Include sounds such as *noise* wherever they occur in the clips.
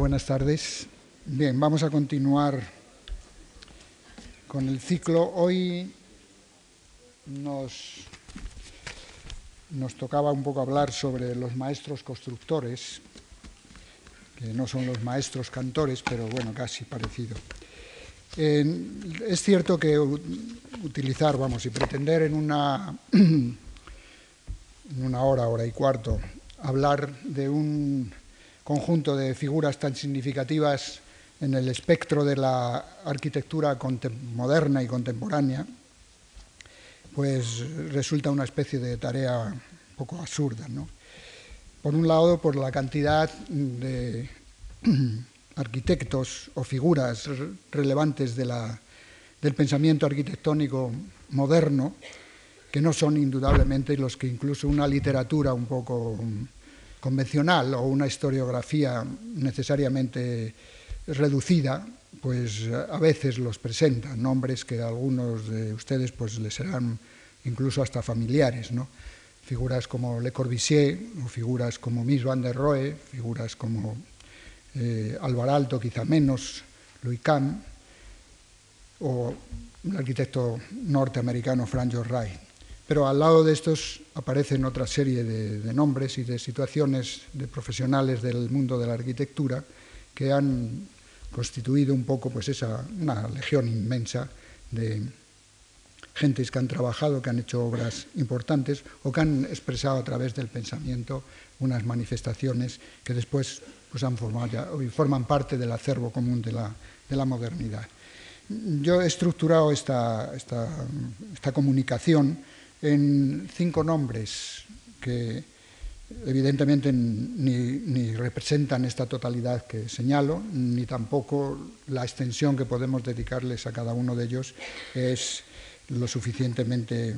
buenas tardes. Bien, vamos a continuar con el ciclo. Hoy nos, nos tocaba un poco hablar sobre los maestros constructores, que no son los maestros cantores, pero bueno, casi parecido. es cierto que utilizar, vamos, y pretender en una, *clears throat* en una hora, hora y cuarto, hablar de un conjunto de figuras tan significativas en el espectro de la arquitectura moderna y contemporánea, pues resulta una especie de tarea un poco absurda. ¿no? Por un lado, por la cantidad de *clears throat* arquitectos o figuras relevantes del pensamiento arquitectónico moderno, que no son indudablemente los que incluso una literatura un poco convencional o una historiografía necesariamente reducida, pues a veces los presentan, nombres que a algunos de ustedes pues les serán incluso hasta familiares, ¿no? Figuras como Le Corbusier, o figuras como Mies van der Rohe, figuras como eh, Alto, quizá menos, Louis Kahn, o el arquitecto norteamericano Frank Lloyd Wright. Pero al lado de estos aparecen otra serie de, nombres y de situaciones de profesionales del mundo de la arquitectura que han constituido un poco pues esa, una legión inmensa de gentes que han trabajado, que han hecho obras importantes o que han expresado a través del pensamiento unas manifestaciones que después pues, han formado y forman parte del acervo común de la, de la modernidad. Yo he estructurado esta, esta, esta comunicación en cinco nombres que evidentemente ni, representan esta totalidad que señalo, ni tampoco la extensión que podemos dedicarles a cada uno de ellos es lo suficientemente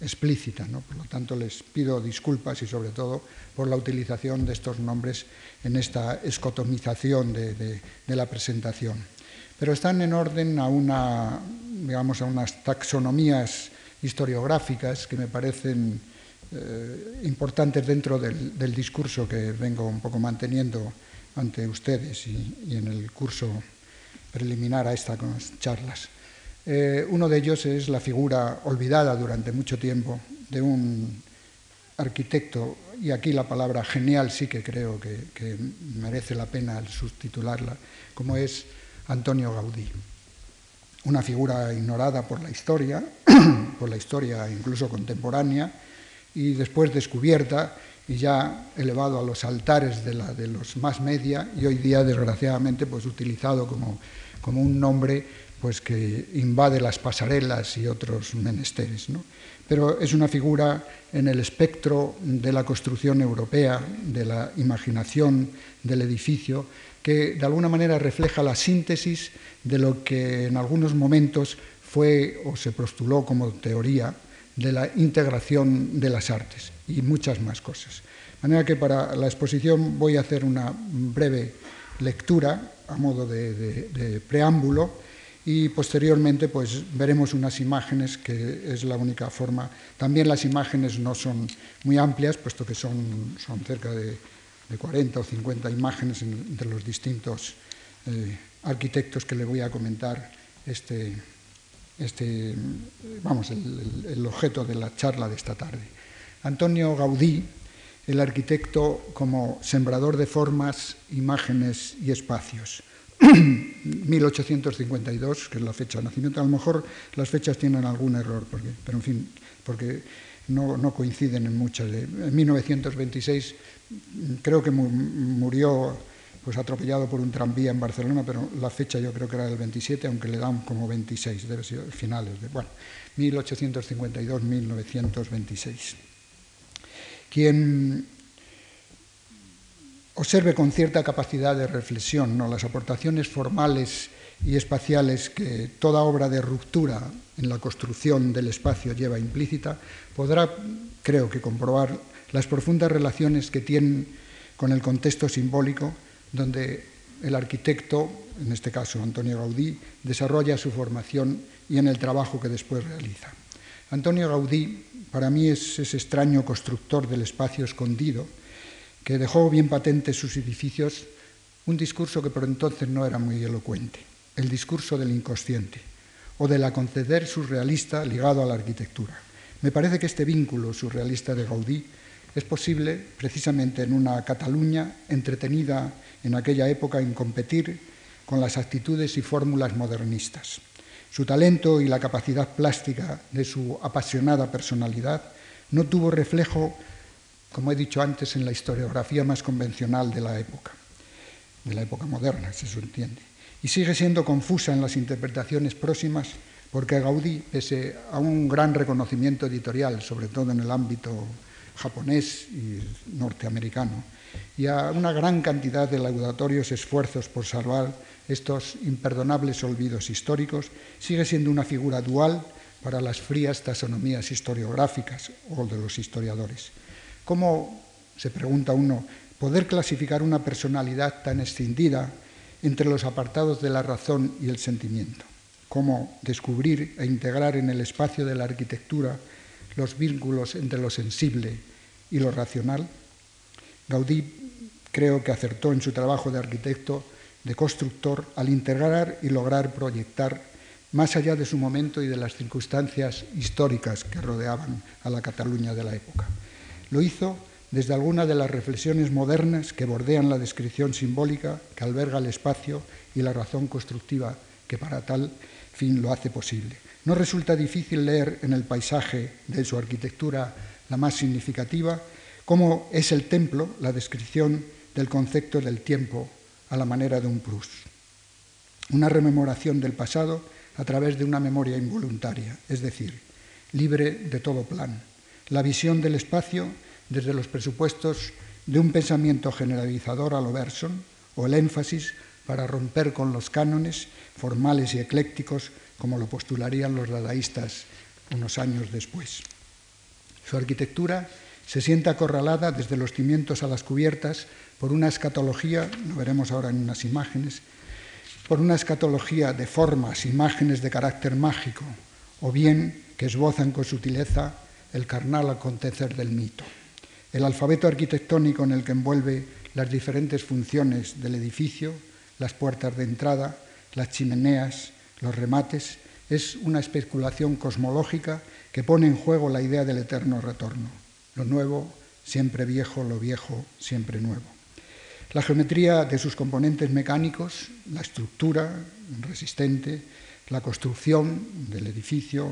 explícita. Por lo tanto, les pido disculpas y sobre todo por la utilización de estos nombres en esta escotomización de, de la presentación. Pero están en orden a, una, digamos, a unas taxonomías historiográficas que me parecen eh, importantes dentro del, discurso que vengo un poco manteniendo ante ustedes y, en el curso preliminar a estas charlas. Eh, uno de ellos es la figura olvidada durante mucho tiempo de un arquitecto, y aquí la palabra genial sí que creo que, merece la pena subtitularla, como es Antonio Gaudí una figura ignorada por la historia, *clears throat* por la historia incluso contemporánea, y después descubierta y ya elevado a los altares de, de los más media y hoy día desgraciadamente pues utilizado como, como un nombre pues que invade las pasarelas y otros menesteres. Pero es una figura en el espectro de la construcción europea, de la imaginación del edificio, que de alguna manera refleja la síntesis de lo que en algunos momentos fue o se postuló como teoría de la integración de las artes y muchas más cosas. De manera que para la exposición voy a hacer una breve lectura a modo de, preámbulo y posteriormente pues veremos unas imágenes que es la única forma. También las imágenes no son muy amplias, puesto que son, son cerca de, 40 o 50 imágenes entre los distintos eh, arquitectos que le voy a comentar este, este vamos, el, objeto de la charla de esta tarde. Antonio Gaudí, el arquitecto como sembrador de formas, imágenes y espacios. *clears throat* 1852, que es la fecha de nacimiento. A lo mejor las fechas tienen algún error, porque, pero en fin, porque no, no coinciden en muchas. En 1926 creo que murió pues atropellado por un tranvía en Barcelona, pero la fecha yo creo que era el 27, aunque le dan como 26, debe ser finales de, bueno, 1852-1926. Quien observe con cierta capacidad de reflexión ¿no? las aportaciones formales y espaciales que toda obra de ruptura en la construcción del espacio lleva implícita, podrá, creo que, comprobar las profundas relaciones que tienen con el contexto simbólico donde el arquitecto, en este caso Antonio Gaudí, desarrolla su formación y en el trabajo que después realiza. Antonio Gaudí para mí es ese extraño constructor del espacio escondido que dejó bien patentes sus edificios un discurso que por entonces no era muy elocuente, el discurso del inconsciente o del conceder surrealista ligado a la arquitectura. Me parece que este vínculo surrealista de Gaudí es posible precisamente en una Cataluña entretenida en aquella época en competir con las actitudes y fórmulas modernistas. Su talento y la capacidad plástica de su apasionada personalidad no tuvo reflejo, como he dicho antes, en la historiografía más convencional de la época, de la época moderna, si se entiende, y sigue siendo confusa en las interpretaciones próximas porque Gaudí, pese a un gran reconocimiento editorial, sobre todo en el ámbito japonés y norteamericano, y a una gran cantidad de laudatorios esfuerzos por salvar estos imperdonables olvidos históricos, sigue siendo una figura dual para las frías taxonomías historiográficas o de los historiadores. ¿Cómo, se pregunta uno, poder clasificar una personalidad tan escindida entre los apartados de la razón y el sentimiento? ¿Cómo descubrir e integrar en el espacio de la arquitectura los vínculos entre lo sensible y lo racional? Gaudí creo que acertó en su trabajo de arquitecto, de constructor, al integrar y lograr proyectar más allá de su momento y de las circunstancias históricas que rodeaban a la Cataluña de la época. Lo hizo desde alguna de las reflexiones modernas que bordean la descripción simbólica que alberga el espacio y la razón constructiva que para tal fin lo hace posible. No resulta difícil leer en el paisaje de su arquitectura la más significativa cómo es el templo la descripción del concepto del tiempo a la manera de un plus. Una rememoración del pasado a través de una memoria involuntaria, es decir, libre de todo plan. La visión del espacio desde los presupuestos de un pensamiento generalizador a lo Berson o el énfasis para romper con los cánones formales y eclécticos como lo postularían los dadaístas unos años después. Su arquitectura se siente acorralada desde los cimientos a las cubiertas por una escatología, lo veremos ahora en unas imágenes, por una escatología de formas, imágenes de carácter mágico, o bien que esbozan con sutileza el carnal acontecer del mito. El alfabeto arquitectónico en el que envuelve las diferentes funciones del edificio, las puertas de entrada, las chimeneas, los remates, es una especulación cosmológica que pone en juego la idea del eterno retorno. Lo nuevo, siempre viejo, lo viejo, siempre nuevo. La geometría de sus componentes mecánicos, la estructura resistente, la construcción del edificio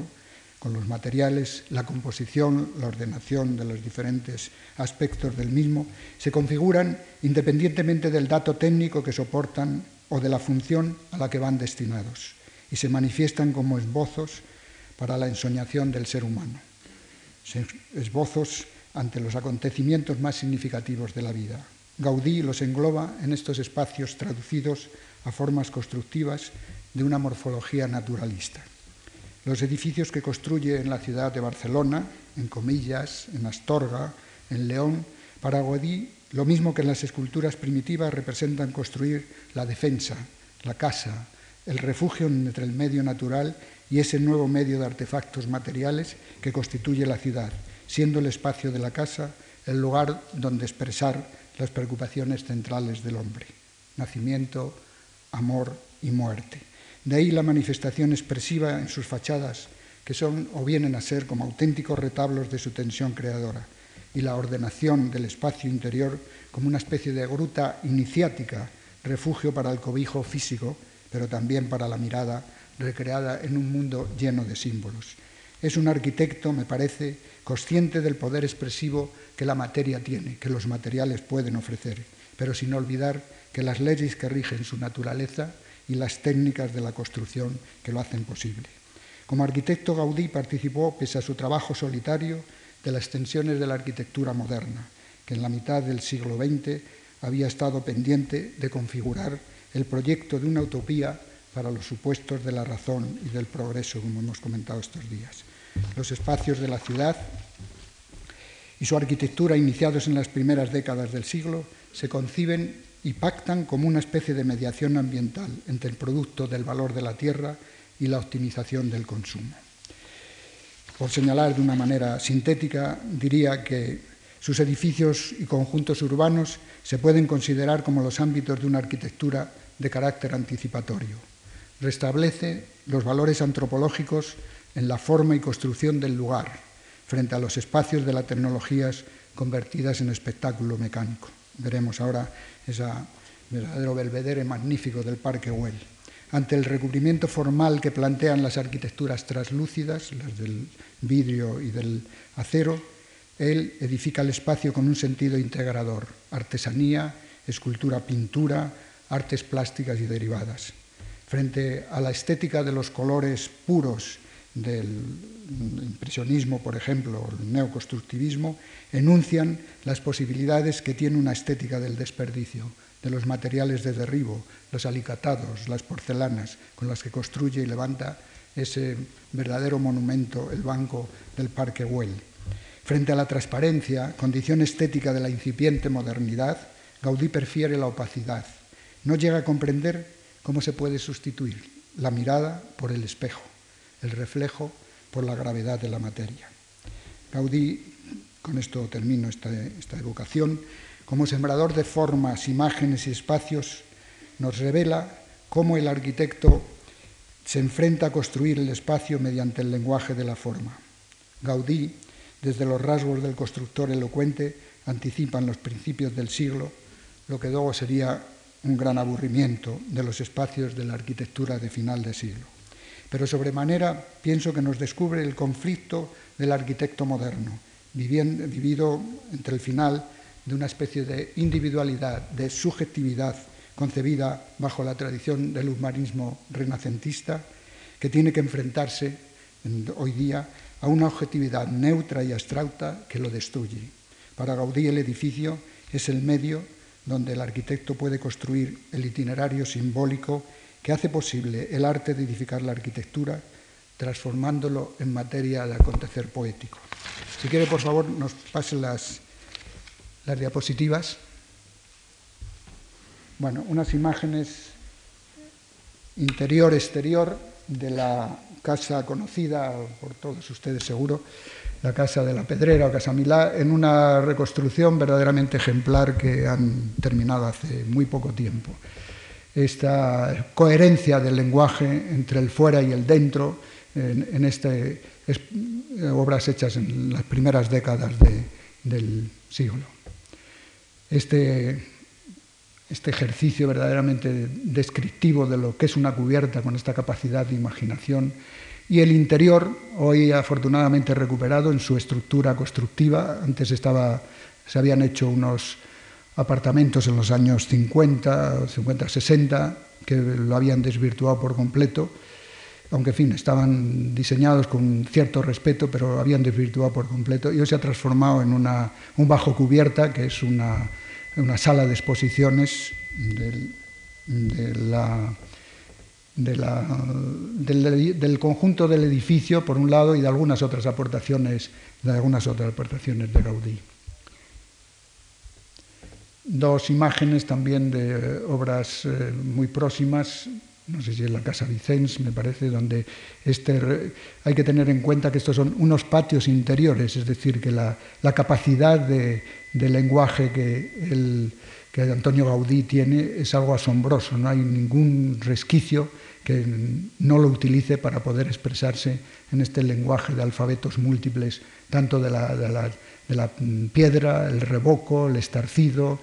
con los materiales, la composición, la ordenación de los diferentes aspectos del mismo, se configuran independientemente del dato técnico que soportan o de la función a la que van destinados y se manifiestan como esbozos para la ensoñación del ser humano, esbozos ante los acontecimientos más significativos de la vida, Gaudí los engloba en estos espacios traducidos a formas constructivas de una morfología naturalista. Los edificios que construye en la ciudad de Barcelona, en Comillas, en Astorga, en León, para Gaudí, lo mismo que en las esculturas primitivas, representan construir la defensa, la casa, el refugio entre el medio natural y ese nuevo medio de artefactos materiales que constituye la ciudad, siendo el espacio de la casa el lugar donde expresar las preocupaciones centrales del hombre, nacimiento, amor y muerte. De ahí la manifestación expresiva en sus fachadas, que son o vienen a ser como auténticos retablos de su tensión creadora, y la ordenación del espacio interior como una especie de gruta iniciática, refugio para el cobijo físico, pero también para la mirada recreada en un mundo lleno de símbolos. Es un arquitecto, me parece, consciente del poder expresivo que la materia tiene, que los materiales pueden ofrecer, pero sin olvidar que las leyes que rigen su naturaleza y las técnicas de la construcción que lo hacen posible. Como arquitecto, Gaudí participó, pese a su trabajo solitario, de las extensiones de la arquitectura moderna, que en la mitad del siglo XX había estado pendiente de configurar el proyecto de una utopía para los supuestos de la razón y del progreso, como hemos comentado estos días los espacios de la ciudad y su arquitectura iniciados en las primeras décadas del siglo se conciben y pactan como una especie de mediación ambiental entre el producto del valor de la tierra y la optimización del consumo. Por señalar de una manera sintética, diría que Sus edificios y conjuntos urbanos se pueden considerar como los ámbitos de una arquitectura de carácter anticipatorio. Restablece los valores antropológicos en la forma y construcción del lugar, frente a los espacios de las tecnologías convertidas en espectáculo mecánico. Veremos ahora ese verdadero belvedere magnífico del Parque Güell. Ante el recubrimiento formal que plantean las arquitecturas translúcidas, las del vidrio y del acero, él edifica el espacio con un sentido integrador, artesanía, escultura, pintura, artes plásticas y derivadas. Frente a la estética de los colores puros del impresionismo, por ejemplo, o el neoconstructivismo, enuncian las posibilidades que tiene una estética del desperdicio, de los materiales de derribo, los alicatados, las porcelanas con las que construye y levanta ese verdadero monumento, el banco del Parque Güell. Frente a la transparencia, condición estética de la incipiente modernidad, Gaudí prefiere la opacidad. No llega a comprender cómo se puede sustituir la mirada por el espejo, el reflejo por la gravedad de la materia. Gaudí, con esto termino esta, esta evocación, como sembrador de formas, imágenes y espacios, nos revela cómo el arquitecto se enfrenta a construir el espacio mediante el lenguaje de la forma. Gaudí desde los rasgos del constructor elocuente, anticipan los principios del siglo, lo que luego sería un gran aburrimiento de los espacios de la arquitectura de final de siglo. Pero sobremanera pienso que nos descubre el conflicto del arquitecto moderno, vivido entre el final de una especie de individualidad, de subjetividad concebida bajo la tradición del humanismo renacentista, que tiene que enfrentarse hoy día a una objetividad neutra y abstracta que lo destruye. Para Gaudí el edificio es el medio donde el arquitecto puede construir el itinerario simbólico que hace posible el arte de edificar la arquitectura, transformándolo en materia de acontecer poético. Si quiere, por favor, nos pasen las, las diapositivas. Bueno, unas imágenes interior-exterior de la casa conocida por todos ustedes seguro, la Casa de la Pedrera o Casa Milá, en una reconstrucción verdaderamente ejemplar que han terminado hace muy poco tiempo. Esta coherencia del lenguaje entre el fuera y el dentro en, este, obras hechas en las primeras décadas del siglo. Este este ejercicio verdaderamente descriptivo de lo que es una cubierta con esta capacidad de imaginación y el interior, hoy afortunadamente recuperado en su estructura constructiva. Antes estaba, se habían hecho unos apartamentos en los años 50, 50, 60, que lo habían desvirtuado por completo, aunque en fin, estaban diseñados con cierto respeto, pero habían desvirtuado por completo, y hoy se ha transformado en una, un bajo cubierta, que es una una sala de exposiciones del, del, conjunto del edificio, por un lado, y de algunas otras aportaciones, de algunas otras aportaciones de Gaudí. Dos imágenes también de obras eh, muy próximas, no sé si es la Casa Vicens, me parece, donde este, hay que tener en cuenta que estos son unos patios interiores, es decir, que la, capacidad de, lenguaje que, que Antonio Gaudí tiene es algo asombroso, no hay ningún resquicio que no lo utilice para poder expresarse en este lenguaje de alfabetos múltiples, tanto de la, de la, piedra, el revoco, el estarcido,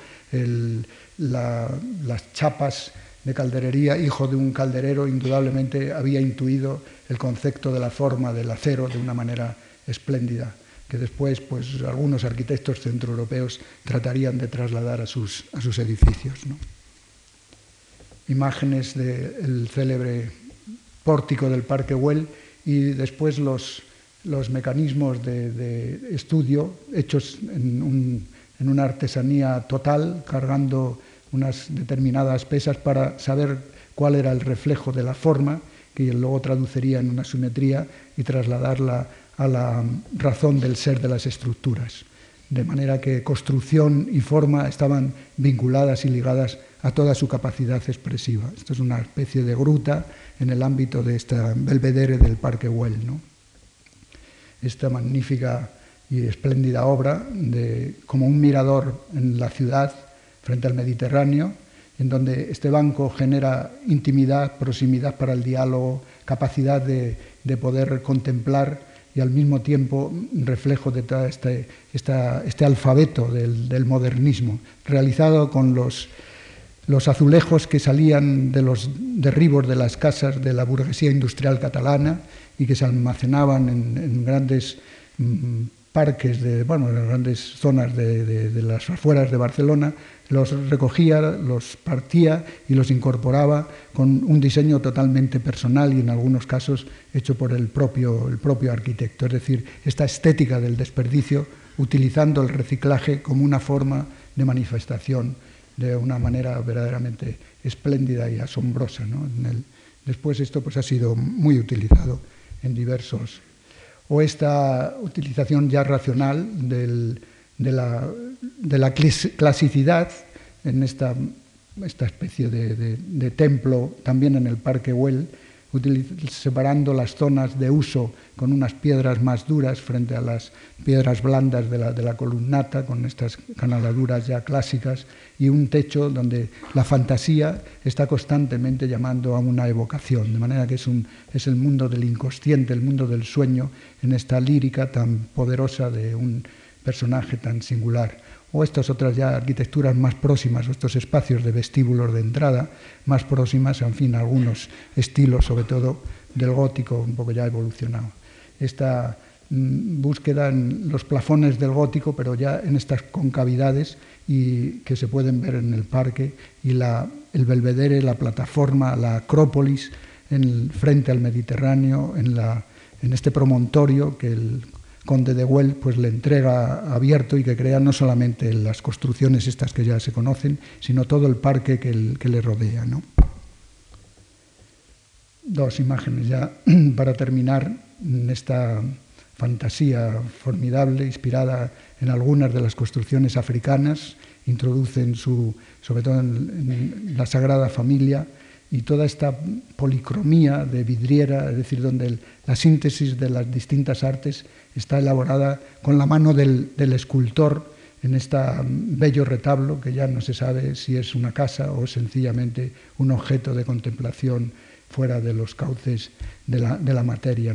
las chapas de calderería. Hijo de un calderero, indudablemente había intuido el concepto de la forma del acero de una manera espléndida que después pues, algunos arquitectos centroeuropeos tratarían de trasladar a sus, a sus edificios. Imágenes del célebre pórtico del Parque Güell y después los, los mecanismos de, estudio hechos en, en, una artesanía total, cargando unas determinadas pesas para saber cuál era el reflejo de la forma, que luego traduciría en una simetría y trasladarla a la razón del ser de las estructuras, de manera que construcción y forma estaban vinculadas y ligadas a toda su capacidad expresiva. Esto es una especie de gruta en el ámbito de esta belvedere del Parque Güell. ¿no? Esta magnífica y espléndida obra de, como un mirador en la ciudad frente al Mediterráneo, en donde este banco genera intimidad, proximidad para el diálogo, capacidad de, poder contemplar y al mismo tiempo reflejo de todo este, este alfabeto del, modernismo, realizado con los, los azulejos que salían de los derribos de las casas de la burguesía industrial catalana y que se almacenaban en, grandes mm, parques, de, bueno, en grandes zonas de, las afueras de Barcelona, los recogía, los partía y los incorporaba con un diseño totalmente personal y en algunos casos hecho por el propio, el propio arquitecto. Es decir, esta estética del desperdicio utilizando el reciclaje como una forma de manifestación de una manera verdaderamente espléndida y asombrosa. después esto pues, ha sido muy utilizado en diversos... O esta utilización ya racional de la, clasicidad en esta, esta especie de, templo, también en el Parque Güell, separando las zonas de uso con unas piedras más duras frente a las piedras blandas de la, de la, columnata, con estas canaladuras ya clásicas, y un techo donde la fantasía está constantemente llamando a una evocación, de manera que es, un, es el mundo del inconsciente, el mundo del sueño, en esta lírica tan poderosa de un personaje tan singular, o estas otras ya arquitecturas más próximas, o estos espacios de vestíbulos de entrada más próximas, en fin, algunos estilos, sobre todo del gótico, un poco ya evolucionado. Esta mm, búsqueda en los plafones del gótico, pero ya en estas concavidades y que se pueden ver en el parque, y la, el belvedere, la plataforma, la acrópolis, en frente al Mediterráneo, en, la, en este promontorio que el conde de Güell pues, le entrega abierto y que crea no solamente las construcciones estas que ya se conocen, sino todo el parque que, le rodea. Dos imágenes ya *clears throat* para terminar esta fantasía formidable, inspirada en algunas de las construcciones africanas, introducen su, sobre todo en la Sagrada Familia, y toda esta policromía de vidriera, es decir, donde la síntesis de las distintas artes está elaborada con la mano del, escultor en este bello retablo que ya no se sabe si es una casa o sencillamente un objeto de contemplación fuera de los cauces de la, materia.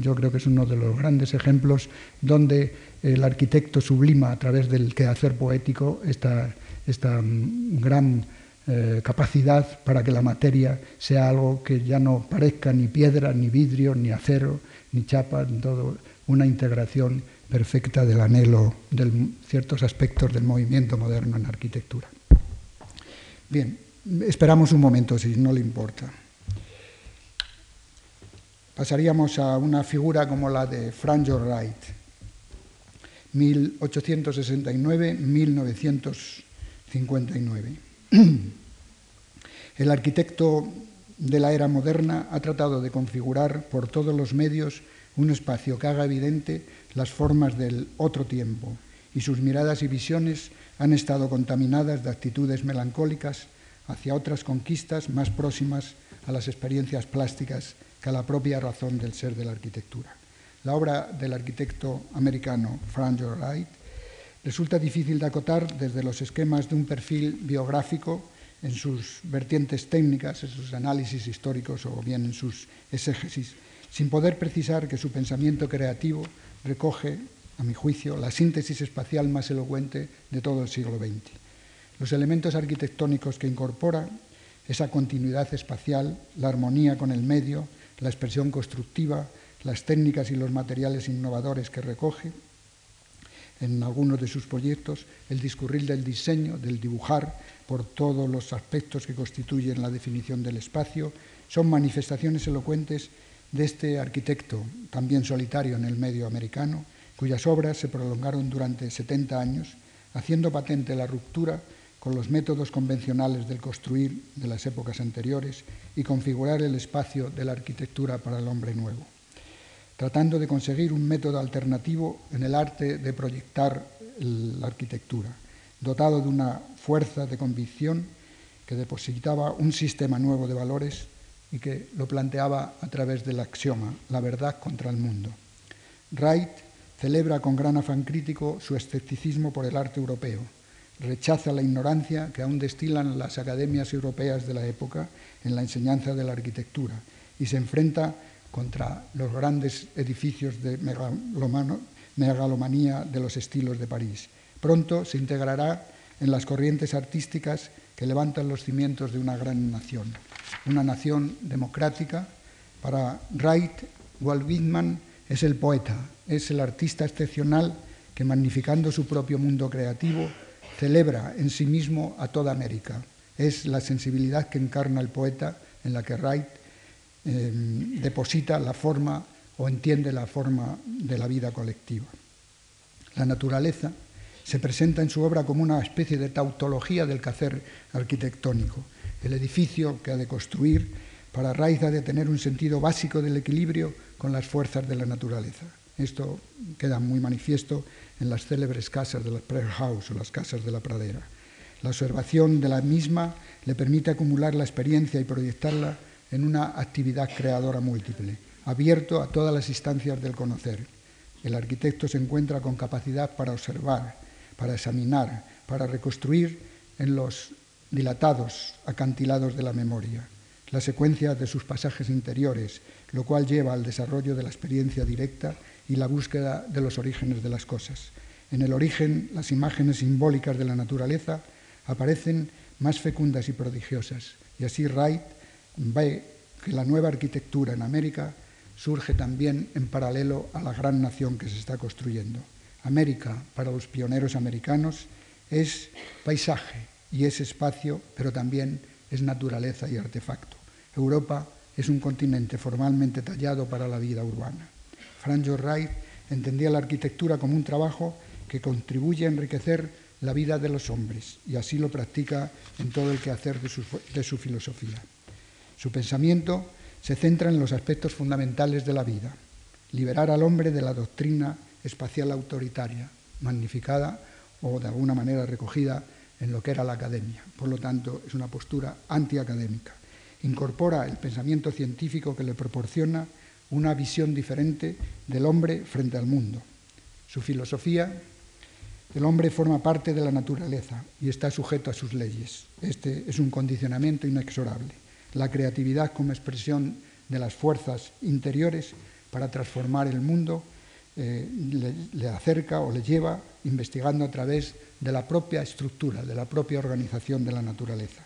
yo creo que es uno de los grandes ejemplos donde el arquitecto sublima a través del quehacer poético esta, esta mm, gran eh, capacidad para que la materia sea algo que ya no parezca ni piedra, ni vidrio, ni acero, ni chapa, todo una integración perfecta del anhelo de ciertos aspectos del movimiento moderno en arquitectura. Bien, esperamos un momento, si no le importa. Pasaríamos a una figura como la de Frank Lloyd Wright, 1869-1959. *clears throat* El arquitecto de la era moderna ha tratado de configurar por todos los medios un espacio que haga evidente las formas del otro tiempo, y sus miradas y visiones han estado contaminadas de actitudes melancólicas hacia otras conquistas más próximas a las experiencias plásticas que a la propia razón del ser de la arquitectura. La obra del arquitecto americano Frank Lloyd Wright resulta difícil de acotar desde los esquemas de un perfil biográfico en sus vertientes técnicas, en sus análisis históricos o bien en sus exégesis, sin poder precisar que su pensamiento creativo recoge, a mi juicio, la síntesis espacial más elocuente de todo el siglo XX. Los elementos arquitectónicos que incorpora, esa continuidad espacial, la armonía con el medio, la expresión constructiva, las técnicas y los materiales innovadores que recoge, en algunos de sus proyectos el discurrir del diseño, del dibujar por todos los aspectos que constituyen la definición del espacio, son manifestaciones elocuentes de este arquitecto, también solitario en el medio americano, cuyas obras se prolongaron durante 70 años, haciendo patente la ruptura con los métodos convencionales del construir de las épocas anteriores y configurar el espacio de la arquitectura para el hombre nuevo tratando de conseguir un método alternativo en el arte de proyectar la arquitectura, dotado de una fuerza de convicción que depositaba un sistema nuevo de valores y que lo planteaba a través del axioma, la verdad contra el mundo. Wright celebra con gran afán crítico su escepticismo por el arte europeo, rechaza la ignorancia que aún destilan las academias europeas de la época en la enseñanza de la arquitectura y se enfrenta contra los grandes edificios de megalomanía de los estilos de París. Pronto se integrará en las corrientes artísticas que levantan los cimientos de una gran nación, una nación democrática. Para Wright, Walt Whitman es el poeta, es el artista excepcional que, magnificando su propio mundo creativo, celebra en sí mismo a toda América. Es la sensibilidad que encarna el poeta en la que Wright eh, deposita la forma o entiende la forma de la vida colectiva. La naturaleza se presenta en su obra como una especie de tautología del quehacer arquitectónico. El edificio que ha de construir para Wright ha de tener un sentido básico del equilibrio con las fuerzas de la naturaleza. Esto queda muy manifiesto en las célebres casas de la Prayer House o las casas de la pradera. La observación de la misma le permite acumular la experiencia y proyectarla en una actividad creadora múltiple, abierto a todas las instancias del conocer. El arquitecto se encuentra con capacidad para observar, para examinar, para reconstruir en los dilatados acantilados de la memoria la secuencia de sus pasajes interiores, lo cual lleva al desarrollo de la experiencia directa y la búsqueda de los orígenes de las cosas. En el origen, las imágenes simbólicas de la naturaleza aparecen más fecundas y prodigiosas, y así Wright ve que la nueva arquitectura en América surge también en paralelo a la gran nación que se está construyendo. América, para los pioneros americanos, es paisaje y es espacio, pero también es naturaleza y artefacto. Europa es un continente formalmente tallado para la vida urbana. Frank Wright entendía la arquitectura como un trabajo que contribuye a enriquecer la vida de los hombres y así lo practica en todo el quehacer de su filosofía. Su pensamiento se centra en los aspectos fundamentales de la vida, liberar al hombre de la doctrina espacial autoritaria, magnificada o de alguna manera recogida en lo que era la academia. Por lo tanto, es una postura antiacadémica. Incorpora el pensamiento científico que le proporciona una visión diferente del hombre frente al mundo. Su filosofía, el hombre forma parte de la naturaleza y está sujeto a sus leyes. Este es un condicionamiento inexorable. La creatividad como expresión de las fuerzas interiores para transformar el mundo eh, le, acerca o le lleva investigando a través de la propia estructura, de la propia organización de la naturaleza.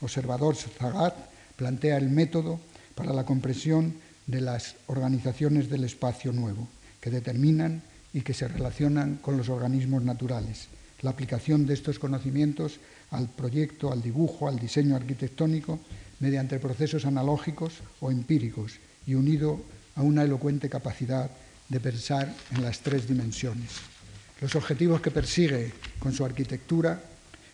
Observador Zagat plantea el método para la comprensión de las organizaciones del espacio nuevo, que determinan y que se relacionan con los organismos naturales. La aplicación de estos conocimientos al proyecto, al dibujo, al diseño arquitectónico, mediante procesos analógicos o empíricos y unido a una elocuente capacidad de pensar en las tres dimensiones. Los objetivos que persigue con su arquitectura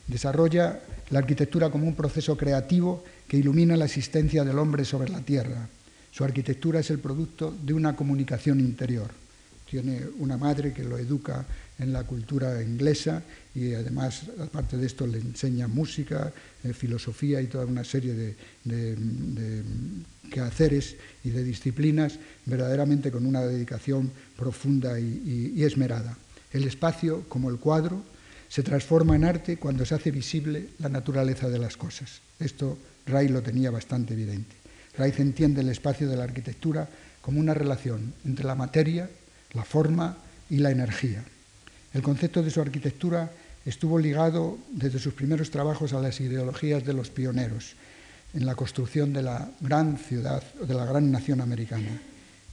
desarrolla la arquitectura como un proceso creativo que ilumina la existencia del hombre sobre la tierra, su arquitectura es el producto de una comunicación interior. Tiene una madre que lo educa en la cultura inglesa y además, aparte de esto, le enseña música, eh, filosofía y toda una serie de, quehaceres y de disciplinas verdaderamente con una dedicación profunda y, y esmerada. El espacio, como el cuadro, se transforma en arte cuando se hace visible la naturaleza de las cosas. Esto Ray lo tenía bastante evidente. Raiz entiende el espacio de la arquitectura como una relación entre la materia, la forma y la energía. El concepto de su arquitectura estuvo ligado desde sus primeros trabajos a las ideologías de los pioneros en la construcción de la gran ciudad, de la gran nación americana,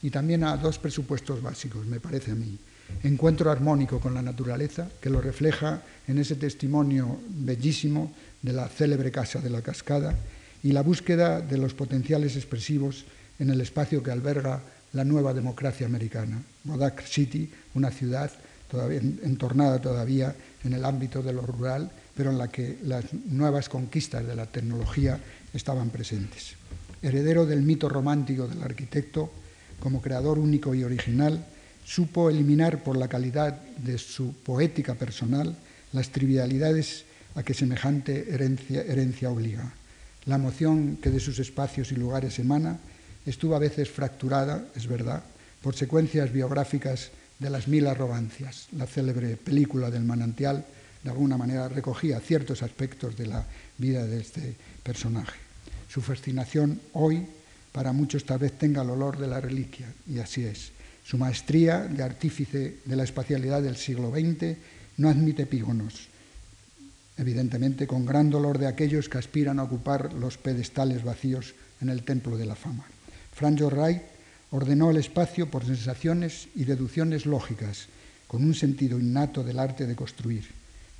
y también a dos presupuestos básicos, me parece a mí. Encuentro armónico con la naturaleza, que lo refleja en ese testimonio bellísimo de la célebre Casa de la Cascada, y la búsqueda de los potenciales expresivos en el espacio que alberga la nueva democracia americana. Modak City, una ciudad todavía, entornada todavía en el ámbito de lo rural, pero en la que las nuevas conquistas de la tecnología estaban presentes. Heredero del mito romántico del arquitecto, como creador único y original, supo eliminar por la calidad de su poética personal las trivialidades a que semejante herencia, obliga. La emoción que de sus espacios y lugares emana estuvo a veces fracturada, es verdad, por secuencias biográficas de las mil arrogancias. La célebre película del manantial de alguna manera recogía ciertos aspectos de la vida de este personaje. Su fascinación hoy para muchos tal vez tenga el olor de la reliquia, y así es. Su maestría de artífice de la espacialidad del siglo XX no admite pígonos, evidentemente con gran dolor de aquellos que aspiran a ocupar los pedestales vacíos en el templo de la fama. Frank Wright ordenó el espacio por sensaciones y deducciones lógicas, con un sentido innato del arte de construir,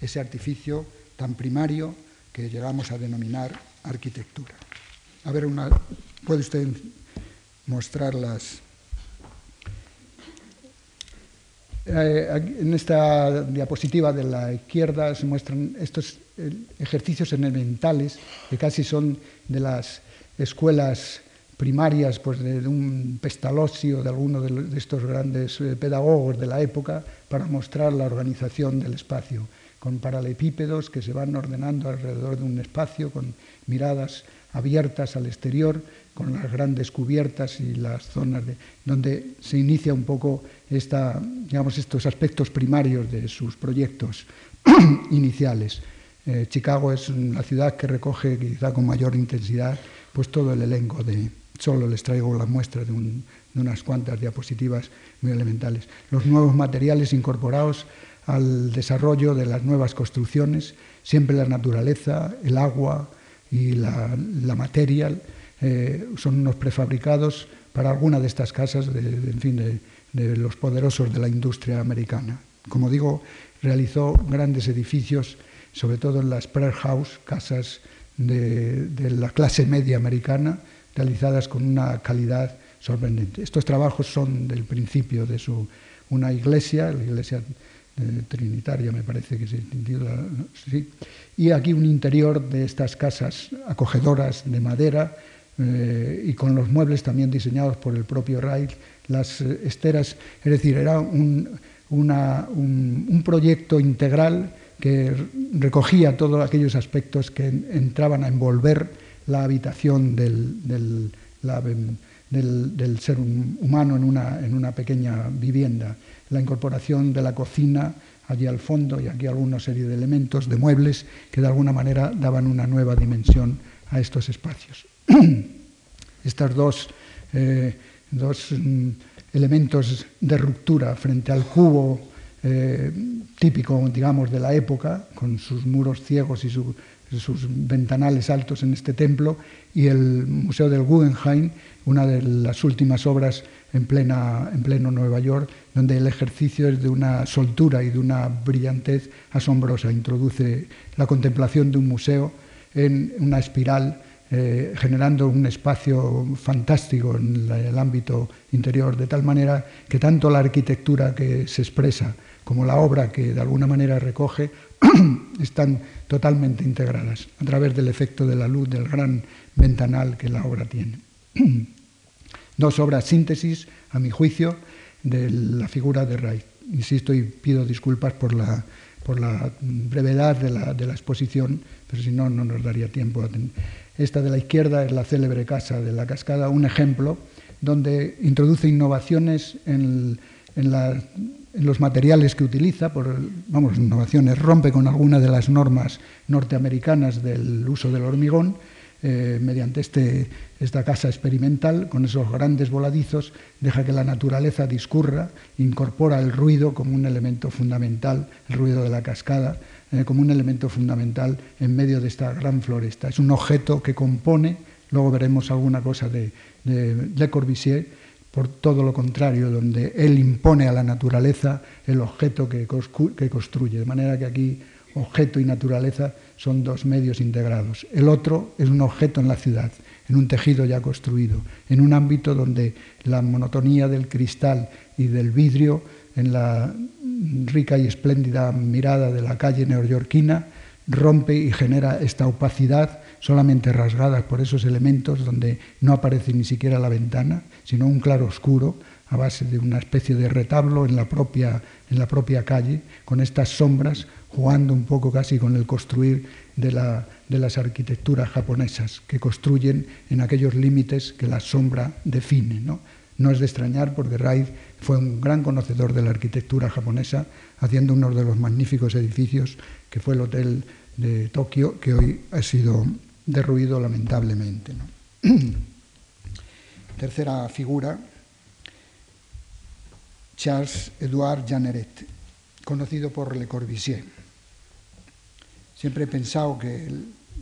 ese artificio tan primario que llegamos a denominar arquitectura. A ver, una, puede usted mostrar las... Eh, en esta diapositiva de la izquierda se muestran estos eh, ejercicios elementales que casi son de las escuelas primarias pues de, un Pestalozzi de alguno de, estos grandes eh, pedagogos de la época para mostrar la organización del espacio, con paralepípedos que se van ordenando alrededor de un espacio, con miradas abiertas al exterior, con las grandes cubiertas y las zonas de, donde se inicia un poco esta, digamos, estos aspectos primarios de sus proyectos *clears throat* iniciales. Eh, Chicago es la ciudad que recoge quizá con mayor intensidad pues todo el elenco de, Solo les traigo la muestra de, unas cuantas diapositivas muy elementales. Los nuevos materiales incorporados al desarrollo de las nuevas construcciones, siempre la naturaleza, el agua y la, materia eh, son unos prefabricados para alguna de estas casas, de, en fin, de, los poderosos de la industria americana. Como digo, realizó grandes edificios, sobre todo en las prayer house, casas de la clase media americana, realizadas con una calidad sorprendente. Estos trabajos son del principio de su, una iglesia, la iglesia eh, trinitaria me parece que se titula, ¿sí? y aquí un interior de estas casas acogedoras de madera eh, y con los muebles también diseñados por el propio Reich, las eh, esteras, es decir, era un, un, proyecto integral que recogía todos aquellos aspectos que entraban a envolver la habitación del, del, del, ser humano en una, en una, pequeña vivienda, la incorporación de la cocina allí al fondo y aquí alguna serie de elementos, de muebles, que de alguna manera daban una nueva dimensión a estos espacios. *clears throat* Estos dos, eh, dos mm, elementos de ruptura frente al cubo eh, típico, digamos, de la época, con sus muros ciegos y su sus ventanales altos en este templo, y el Museo del Guggenheim, una de las últimas obras en, plena, en pleno Nueva York, donde el ejercicio es de una soltura y de una brillantez asombrosa. Introduce la contemplación de un museo en una espiral, eh, generando un espacio fantástico en el ámbito interior, de tal manera que tanto la arquitectura que se expresa como la obra que de alguna manera recoge *clears throat* están totalmente integradas a través del efecto de la luz del gran ventanal que la obra tiene. *clears throat* Dos obras síntesis, a mi juicio, de la figura de Wright. Insisto y pido disculpas por la, por la brevedad de la, de la, exposición, pero si no, no nos daría tiempo. Esta de la izquierda es la célebre Casa de la Cascada, un ejemplo donde introduce innovaciones en, en la los materiales que utiliza, por vamos, innovaciones, rompe con alguna de las normas norteamericanas del uso del hormigón, eh, mediante este, esta casa experimental, con esos grandes voladizos, deja que la naturaleza discurra, incorpora el ruido como un elemento fundamental, el ruido de la cascada, eh, como un elemento fundamental en medio de esta gran floresta. Es un objeto que compone, luego veremos alguna cosa de, de Le Corbusier, por todo lo contrario, donde él impone a la naturaleza el objeto que, construye, de manera que aquí objeto y naturaleza son dos medios integrados. El otro es un objeto en la ciudad, en un tejido ya construido, en un ámbito donde la monotonía del cristal y del vidrio, en la rica y espléndida mirada de la calle neoyorquina, rompe y genera esta opacidad solamente rasgadas por esos elementos donde no aparece ni siquiera la ventana, sino un claro oscuro a base de una especie de retablo en la propia, en la propia calle, con estas sombras, jugando un poco casi con el construir de, la, de las arquitecturas japonesas, que construyen en aquellos límites que la sombra define. ¿no? no es de extrañar porque Raid fue un gran conocedor de la arquitectura japonesa, haciendo uno de los magníficos edificios que fue el Hotel de Tokio, que hoy ha sido derruido lamentablemente. *clears throat* Tercera figura, Charles-Edouard Jeanneret, conocido por Le Corbusier. Siempre he pensado que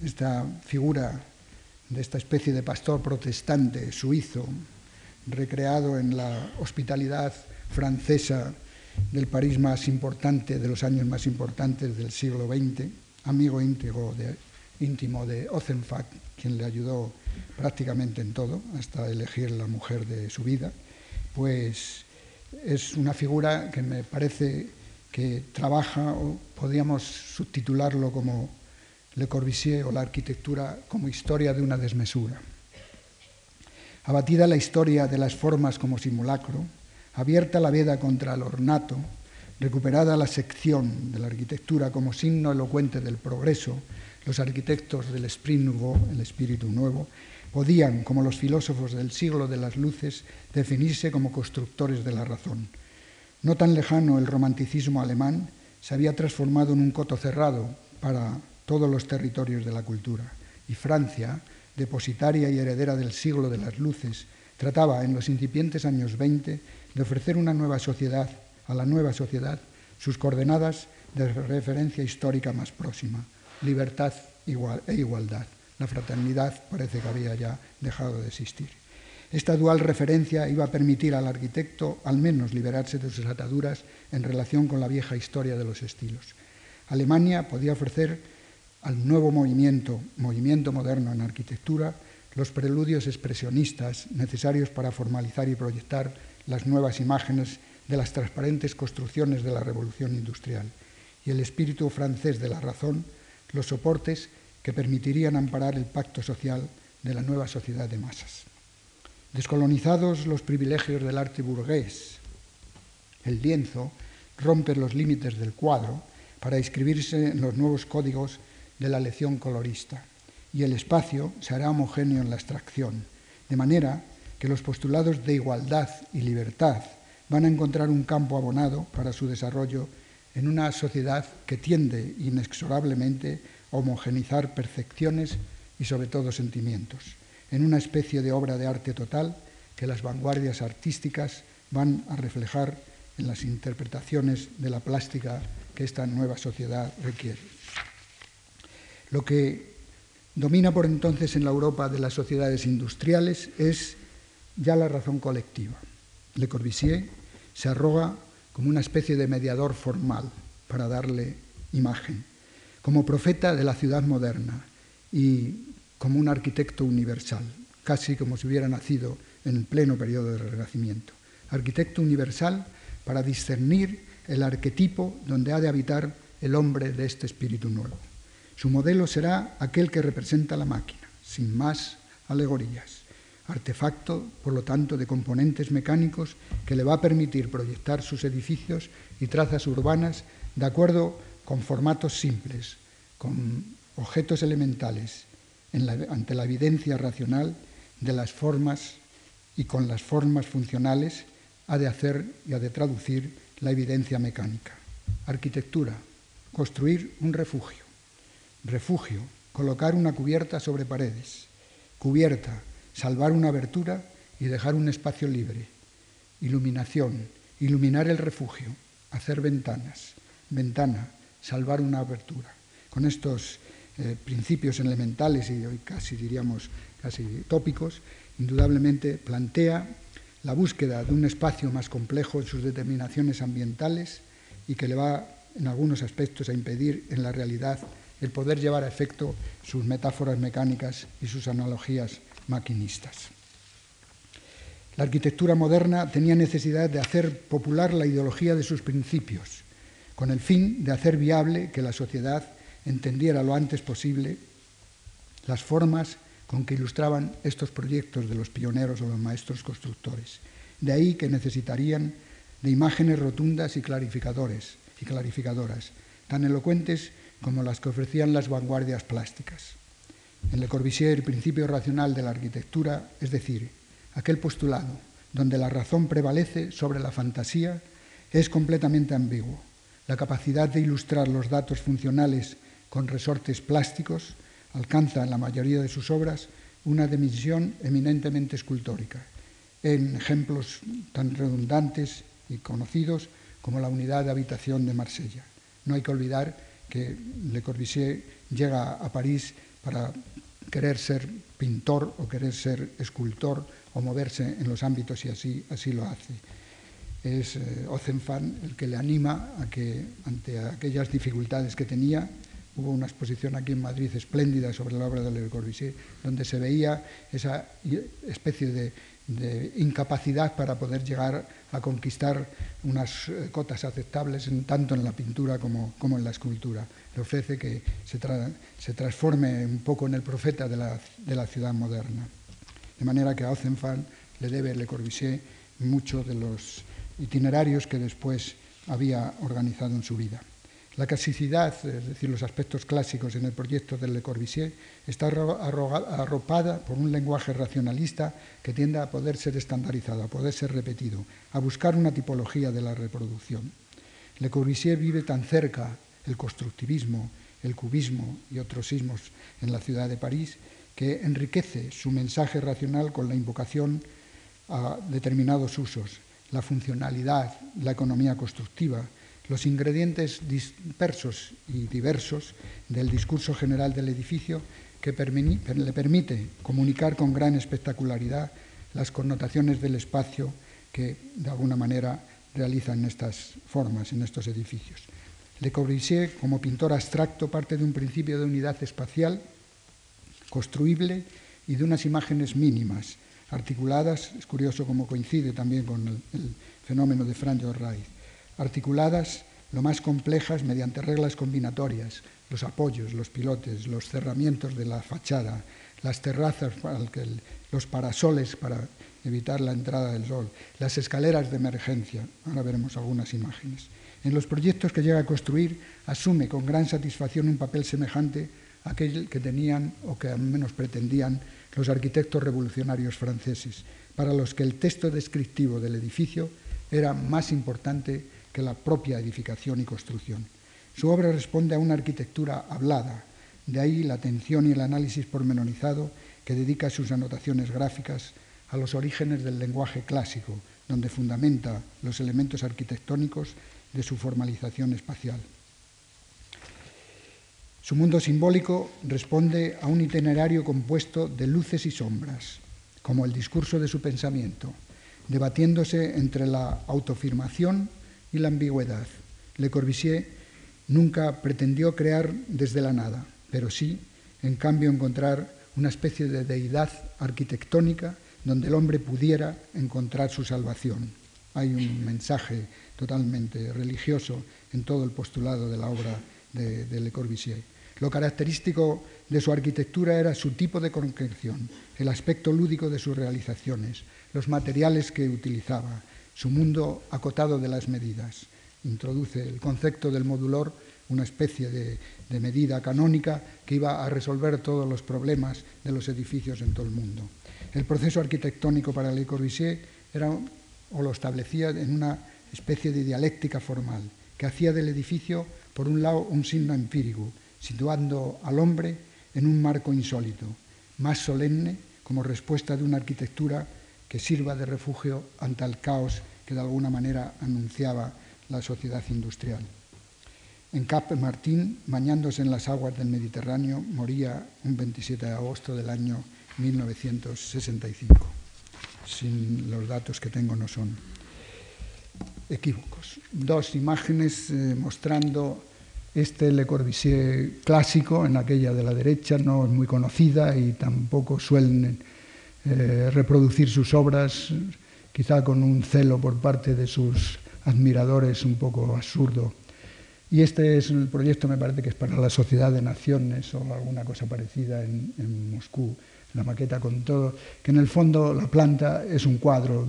esta figura de esta especie de pastor protestante suizo, recreado en la hospitalidad francesa del París más importante, de los años más importantes del siglo XX, amigo íntimo de, íntimo de quien le ayudó prácticamente en todo, hasta elegir la mujer de su vida, pues es una figura que me parece que trabaja, o podríamos subtitularlo como Le Corbusier o la arquitectura como historia de una desmesura. Abatida la historia de las formas como simulacro, abierta la veda contra el ornato, recuperada la sección de la arquitectura como signo elocuente del progreso, los arquitectos del Esprit Nouveau, el espíritu nuevo, podían, como los filósofos del siglo de las luces, definirse como constructores de la razón. No tan lejano el romanticismo alemán se había transformado en un coto cerrado para todos los territorios de la cultura, y Francia, depositaria y heredera del siglo de las luces, trataba en los incipientes años 20 de ofrecer una nueva sociedad, a la nueva sociedad, sus coordenadas de referencia histórica más próxima, libertad e igualdad. La fraternidad parece que había ya dejado de existir. Esta dual referencia iba a permitir al arquitecto al menos liberarse de sus ataduras en relación con la vieja historia de los estilos. Alemania podía ofrecer al nuevo movimiento, movimiento moderno en arquitectura, los preludios expresionistas necesarios para formalizar y proyectar las nuevas imágenes de las transparentes construcciones de la revolución industrial y el espíritu francés de la razón, los soportes que permitirían amparar el pacto social de la nueva sociedad de masas. Descolonizados los privilegios del arte burgués, el lienzo rompe los límites del cuadro para inscribirse en los nuevos códigos de la lección colorista y el espacio se hará homogéneo en la abstracción, de manera que los postulados de igualdad y libertad van a encontrar un campo abonado para su desarrollo en una sociedad que tiende inexorablemente a homogenizar percepciones y sobre todo sentimientos, en una especie de obra de arte total que las vanguardias artísticas van a reflejar en las interpretaciones de la plástica que esta nueva sociedad requiere. Lo que domina por entonces en la Europa de las sociedades industriales es ya la razón colectiva. Le Corbusier se arroga como una especie de mediador formal para darle imagen, como profeta de la ciudad moderna y como un arquitecto universal, casi como si hubiera nacido en el pleno periodo del Renacimiento. Arquitecto universal para discernir el arquetipo donde ha de habitar el hombre de este espíritu nuevo. Su modelo será aquel que representa la máquina, sin más alegorías artefacto, por lo tanto, de componentes mecánicos que le va a permitir proyectar sus edificios y trazas urbanas de acuerdo con formatos simples, con objetos elementales, ante la evidencia racional de las formas y con las formas funcionales ha de hacer y ha de traducir la evidencia mecánica. Arquitectura, construir un refugio. Refugio, colocar una cubierta sobre paredes. Cubierta, salvar una abertura y dejar un espacio libre. Iluminación, iluminar el refugio, hacer ventanas, ventana, salvar una abertura. Con estos eh, principios elementales y hoy casi diríamos casi tópicos, indudablemente plantea la búsqueda de un espacio más complejo en sus determinaciones ambientales y que le va en algunos aspectos a impedir en la realidad el poder llevar a efecto sus metáforas mecánicas y sus analogías maquinistas. La arquitectura moderna tenía necesidad de hacer popular la ideología de sus principios, con el fin de hacer viable que la sociedad entendiera lo antes posible las formas con que ilustraban estos proyectos de los pioneros o los maestros constructores. De ahí que necesitarían de imágenes rotundas y clarificadores y clarificadoras, tan elocuentes como las que ofrecían las vanguardias plásticas. En Le Corbusier, el principio racional de la arquitectura, es decir, aquel postulado donde la razón prevalece sobre la fantasía, es completamente ambiguo. La capacidad de ilustrar los datos funcionales con resortes plásticos alcanza en la mayoría de sus obras una dimensión eminentemente escultórica, en ejemplos tan redundantes y conocidos como la unidad de habitación de Marsella. No hay que olvidar que Le Corbusier llega a París para querer ser pintor o querer ser escultor o moverse en los ámbitos y así, así lo hace. Es eh, Ozenfan el que le anima a que ante aquellas dificultades que tenía, hubo una exposición aquí en Madrid espléndida sobre la obra de Le Corbusier, donde se veía esa especie de de incapacidad para poder llegar a conquistar unas eh, cotas aceptables tanto en la pintura como, en la escultura. Le ofrece que se, transforme un poco en el profeta de la, ciudad moderna. De manera que a Ozenfant le debe Le Corbusier muchos de los itinerarios que después había organizado en su vida. La clasicidad, es decir, los aspectos clásicos en el proyecto de Le Corbusier, está arropada por un lenguaje racionalista que tiende a poder ser estandarizado, a poder ser repetido, a buscar una tipología de la reproducción. Le Corbusier vive tan cerca el constructivismo, el cubismo y otros sismos en la ciudad de París que enriquece su mensaje racional con la invocación a determinados usos, la funcionalidad, la economía constructiva, los ingredientes dispersos y diversos del discurso general del edificio que le permite comunicar con gran espectacularidad las connotaciones del espacio que de alguna manera realizan estas formas, en estos edificios. Le Corbusier, como pintor abstracto, parte de un principio de unidad espacial construible y de unas imágenes mínimas, articuladas, es curioso cómo coincide también con el, el fenómeno de Franz Reich, articuladas lo más complejas mediante reglas combinatorias, los apoyos, los pilotes, los cerramientos de la fachada, las terrazas, los parasoles para evitar la entrada del sol, las escaleras de emergencia. Ahora veremos algunas imágenes. En los proyectos que llega a construir, asume con gran satisfacción un papel semejante a aquel que tenían o que al menos pretendían los arquitectos revolucionarios franceses, para los que el texto descriptivo del edificio era más importante que la propia edificación y construcción. Su obra responde a una arquitectura hablada, de ahí la atención y el análisis pormenorizado que dedica sus anotaciones gráficas a los orígenes del lenguaje clásico, donde fundamenta los elementos arquitectónicos de su formalización espacial. Su mundo simbólico responde a un itinerario compuesto de luces y sombras, como el discurso de su pensamiento, debatiéndose entre la autoafirmación y la ambigüedad. Le Corbusier nunca pretendió crear desde la nada, pero sí, en cambio, encontrar una especie de deidad arquitectónica donde el hombre pudiera encontrar su salvación. Hay un mensaje totalmente religioso en todo el postulado de la obra de, Le Corbusier. Lo característico de su arquitectura era su tipo de concreción, el aspecto lúdico de sus realizaciones, los materiales que utilizaba, su mundo acotado de las medidas. Introduce el concepto del modulor, una especie de, medida canónica que iba a resolver todos los problemas de los edificios en todo el mundo. El proceso arquitectónico para Le Corbusier era, o lo establecía en una especie de dialéctica formal, que hacía del edificio, por un lado, un signo empírico, situando al hombre en un marco insólito, más solemne como respuesta de una arquitectura que sirva de refugio ante el caos que de alguna manera anunciaba la sociedad industrial. En Cap Martín, bañándose en las aguas del Mediterráneo, moría un 27 de agosto del año 1965. Sin los datos que tengo no son equívocos. Dos imágenes eh, mostrando este Le Corbusier clásico, en aquella de la derecha, no es muy conocida y tampoco suelen eh, reproducir sus obras, quizá con un celo por parte de sus admiradores un poco absurdo. Y este es el proyecto, me parece que es para la Sociedad de Naciones o alguna cosa parecida en, en Moscú, la maqueta con todo, que en el fondo la planta es un cuadro,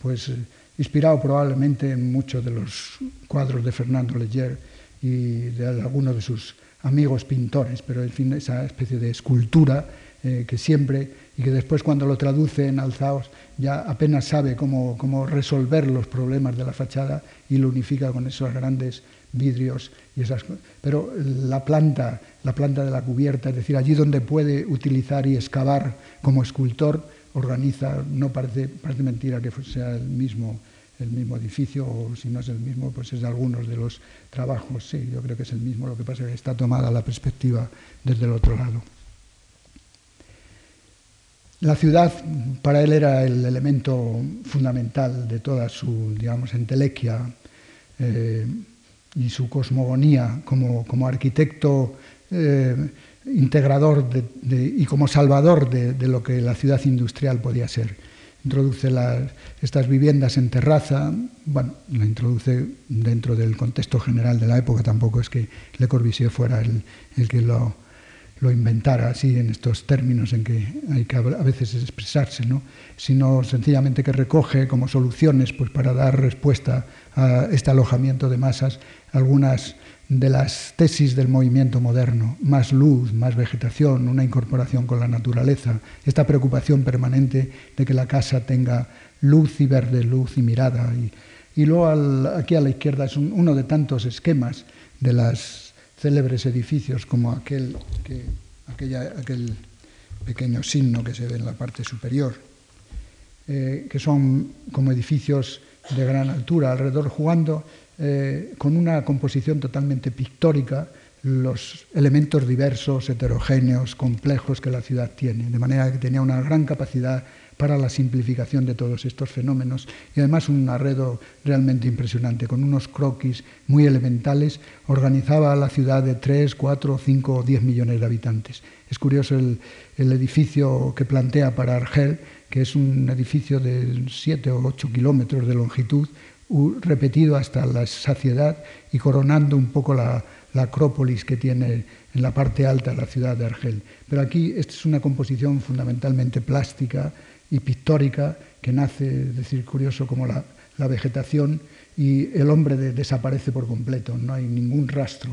pues inspirado probablemente en muchos de los cuadros de Fernando Leger y de algunos de sus amigos pintores, pero en fin, esa especie de escultura eh, que siempre, y que después cuando lo traduce en Alzaos ya apenas sabe cómo, cómo resolver los problemas de la fachada y lo unifica con esos grandes vidrios y esas pero la planta la planta de la cubierta es decir allí donde puede utilizar y excavar como escultor organiza no parece parece mentira que sea el mismo el mismo edificio o si no es el mismo pues es de algunos de los trabajos sí yo creo que es el mismo lo que pasa es que está tomada la perspectiva desde el otro lado la ciudad para él era el elemento fundamental de toda su digamos entelequia eh, y su cosmogonía como, como arquitecto eh, integrador de, y como salvador de, lo que la ciudad industrial podía ser. Introduce estas viviendas en terraza, bueno, la introduce dentro del contexto general de la época, tampoco es que Le Corbusier fuera el, el que lo, lo inventara así en estos términos en que hay que a veces expresarse, ¿no? sino sencillamente que recoge como soluciones pues, para dar respuesta a este alojamiento de masas algunas de las tesis del movimiento moderno, más luz, más vegetación, una incorporación con la naturaleza, esta preocupación permanente de que la casa tenga luz y verde, luz y mirada. Y, y luego aquí a la izquierda es un, uno de tantos esquemas de las célebres edificios como aquel, que, aquella, aquel pequeño signo que se ve en la parte superior, eh, que son como edificios de gran altura alrededor, jugando eh, con una composición totalmente pictórica los elementos diversos, heterogéneos, complejos que la ciudad tiene, de manera que tenía una gran capacidad para la simplificación de todos estos fenómenos y además un arredo realmente impresionante, con unos croquis muy elementales, organizaba la ciudad de 3, 4, 5 o 10 millones de habitantes. Es curioso el, edificio que plantea para Argel, que es un edificio de 7 o 8 kilómetros de longitud, repetido hasta la saciedad y coronando un poco la, la acrópolis que tiene en la parte alta la ciudad de Argel. Pero aquí esta es una composición fundamentalmente plástica, y pictórica que nace, es decir, curioso como la, vegetación y el hombre de, desaparece por completo, no hay ningún rastro,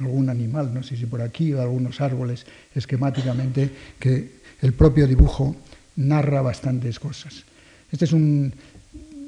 algún animal, no sé si por aquí o algunos árboles esquemáticamente, que el propio dibujo narra bastantes cosas. Este es un,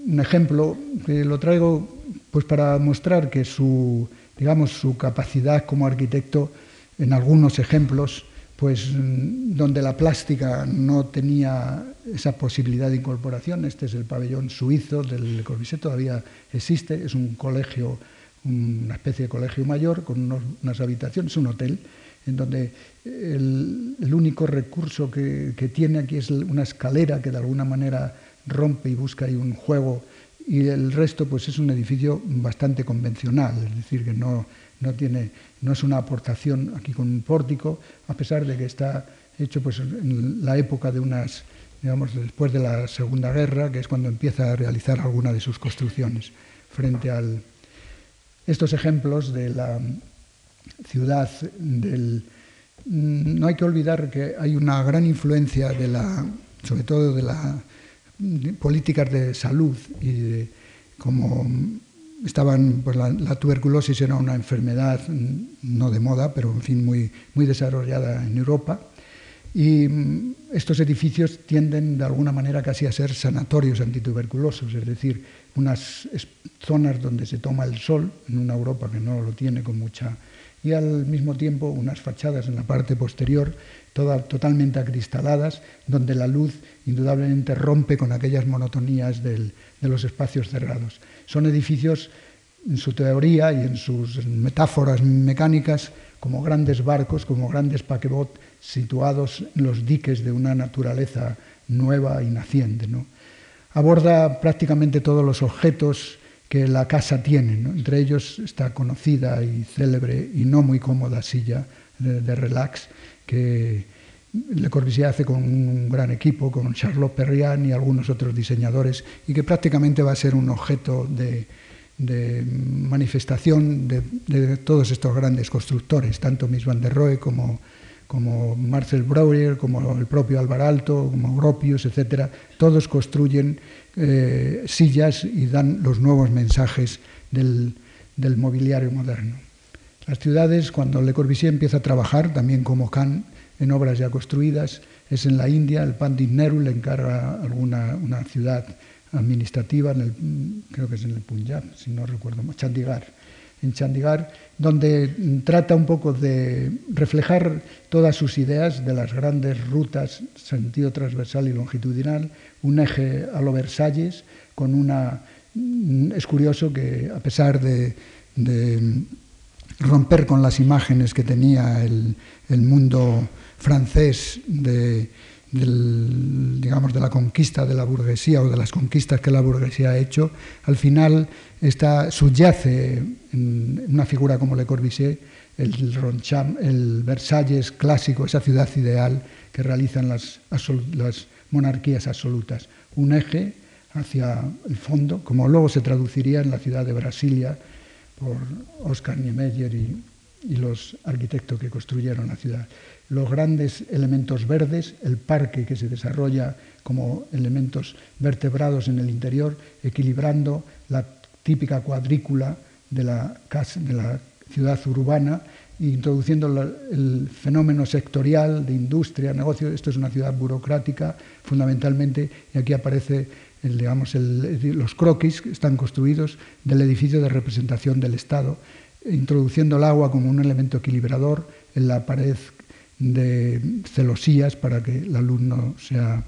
un ejemplo que lo traigo pues para mostrar que su, digamos, su capacidad como arquitecto en algunos ejemplos pues mm, donde la plástica no tenía esa posibilidad de incorporación. Este es el pabellón suizo del Corbusier, todavía existe, es un colegio, una especie de colegio mayor con unos, unas habitaciones, un hotel, en donde el, el único recurso que, que, tiene aquí es una escalera que de alguna manera rompe y busca ahí un juego y el resto pues es un edificio bastante convencional, es decir, que no, no, tiene, no es una aportación aquí con un pórtico, a pesar de que está hecho pues, en la época de unas, digamos, después de la Segunda Guerra, que es cuando empieza a realizar alguna de sus construcciones. Frente a estos ejemplos de la ciudad del... No hay que olvidar que hay una gran influencia de la, sobre todo de las políticas de salud y de, como estaban, pues la, tuberculosis era una enfermedad no de moda, pero en fin muy, muy desarrollada en Europa. Y mm, estos edificios tienden de alguna manera casi a ser sanatorios antituberculosos, es decir, unas zonas donde se toma el sol, en una Europa que no lo tiene con mucha... y al mismo tiempo unas fachadas en la parte posterior, toda, totalmente acristaladas, donde la luz indudablemente rompe con aquellas monotonías de los espacios cerrados. Son edificios, en su teoría y en sus metáforas mecánicas, como grandes barcos, como grandes paquebot situados en los diques de una naturaleza nueva y naciente. ¿no? Aborda prácticamente todos los objetos que la casa tiene. Entre ellos esta conocida y célebre y no muy cómoda silla de, de relax que le Corbusier hace con un gran equipo, con Charlotte Perriand y algunos otros diseñadores, y que prácticamente va a ser un objeto de, manifestación de, todos estos grandes constructores, tanto Miss van der Rohe como, Marcel Breuer, como el propio Alvar Alto, como Gropius, etc. Todos construyen eh, sillas y dan los nuevos mensajes del, del mobiliario moderno. Las ciudades, cuando Le Corbusier empieza a trabajar, también como Kant, en obras ya construidas, es en la India, el Pandit Nehru le encarga alguna una ciudad administrativa, creo que es en el Punjab, si no recuerdo, Chandigarh, en Chandigarh, donde trata un poco de reflejar todas sus ideas de las grandes rutas, sentido transversal y longitudinal, un eje a lo Versalles, con una... Es curioso que a pesar de, romper con las imágenes que tenía el, mundo francés de, digamos, de la conquista de la burguesía o de las conquistas que la burguesía ha hecho, al final está, subyace en una figura como Le Corbusier el, Roncham, el Versalles clásico, esa ciudad ideal que realizan las, las monarquías absolutas. Un eje hacia el fondo, como luego se traduciría en la ciudad de Brasilia por Oscar Niemeyer y, los arquitectos que construyeron la ciudad los grandes elementos verdes, el parque que se desarrolla como elementos vertebrados en el interior, equilibrando la típica cuadrícula de la, de la ciudad urbana introduciendo el fenómeno sectorial de industria, negocio. Esto es una ciudad burocrática fundamentalmente y aquí aparece digamos, los croquis están construidos del edificio de representación del Estado, introduciendo el agua como un elemento equilibrador en la pared de celosías para que la luz no, sea,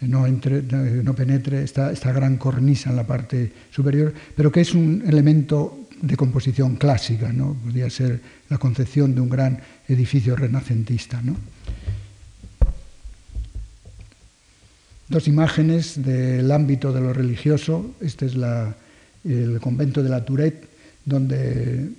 no, entre, no penetre esta, esta, gran cornisa en la parte superior, pero que es un elemento de composición clásica, ¿no? podría ser la concepción de un gran edificio renacentista. ¿no? Dos imágenes del ámbito de lo religioso. Este es la, el convento de la Tourette, donde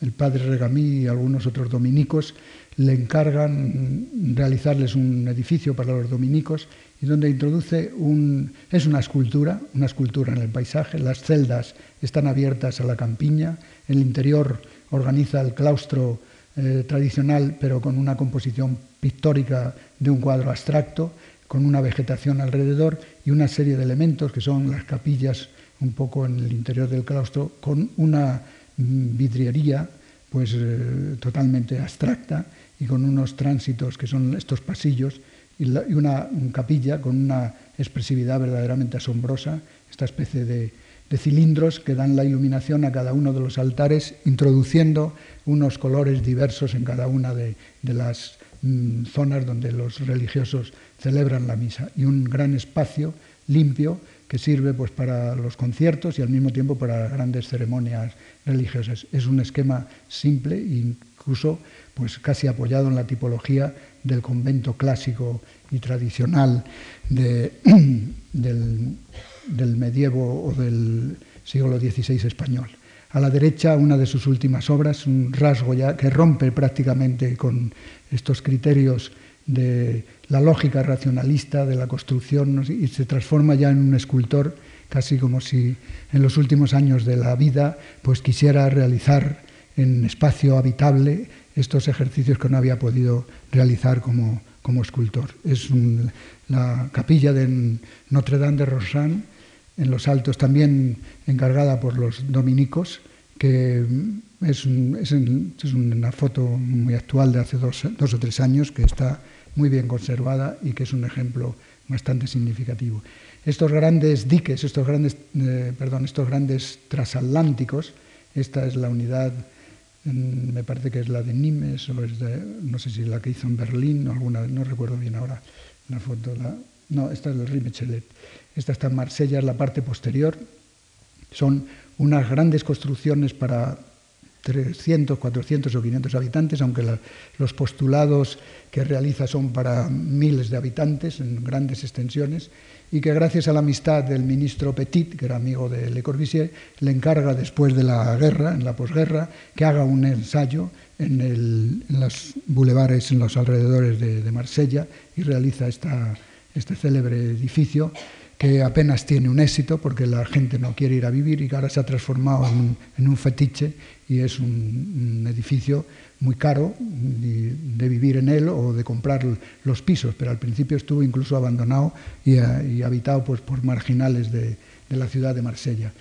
el padre Regamí y algunos otros dominicos le encargan realizarles un edificio para los dominicos y donde introduce un, es una escultura, una escultura en el paisaje, las celdas están abiertas a la campiña, en el interior organiza el claustro eh, tradicional pero con una composición pictórica de un cuadro abstracto, con una vegetación alrededor y una serie de elementos que son las capillas un poco en el interior del claustro, con una vidriería pues eh, totalmente abstracta y con unos tránsitos que son estos pasillos y, una, capilla con una expresividad verdaderamente asombrosa, esta especie de, cilindros que dan la iluminación a cada uno de los altares, introduciendo unos colores diversos en cada una de, las mm, zonas donde los religiosos celebran la misa y un gran espacio limpio que sirve pues, para los conciertos y al mismo tiempo para grandes ceremonias religiosas. Es un esquema simple e incluso pues casi apoyado en la tipología del convento clásico y tradicional *clears throat* del, medievo o del siglo XVI español. A la derecha, una de sus últimas obras, un rasgo ya que rompe prácticamente con estos criterios de la lógica racionalista de la construcción y se transforma ya en un escultor, casi como si en los últimos años de la vida pues quisiera realizar en espacio habitable estos ejercicios que no había podido realizar como, como escultor. Es la capilla de Notre Dame de Rosan, en los altos, también encargada por los dominicos, que es, es, una foto muy actual de hace dos, o tres años, que está muy bien conservada y que es un ejemplo bastante significativo. Estos grandes diques, estos grandes, eh, perdón, estos grandes transatlánticos, esta es la unidad me parece que es la de Nimes, o es de, no sé si la que hizo en Berlín, o alguna, no recuerdo bien ahora la foto. No, esta es la Rimechelet. Esta está en Marsella, es la parte posterior. Son unas grandes construcciones para 300, 400 o 500 habitantes, aunque la, los postulados que realiza son para miles de habitantes en grandes extensiones y que gracias a la amistad del ministro Petit, que era amigo de Le Corbusier, le encarga después de la guerra, en la posguerra, que haga un ensayo en, el, en los bulevares, en los alrededores de, de Marsella y realiza esta, este célebre edificio que apenas tiene un éxito porque la gente no quiere ir a vivir y que ahora se ha transformado en un, fetiche y es un, edificio muy caro de vivir en él o de comprar los pisos, pero al principio estuvo incluso abandonado y, y habitado pues, por marginales de, de, la ciudad de Marsella.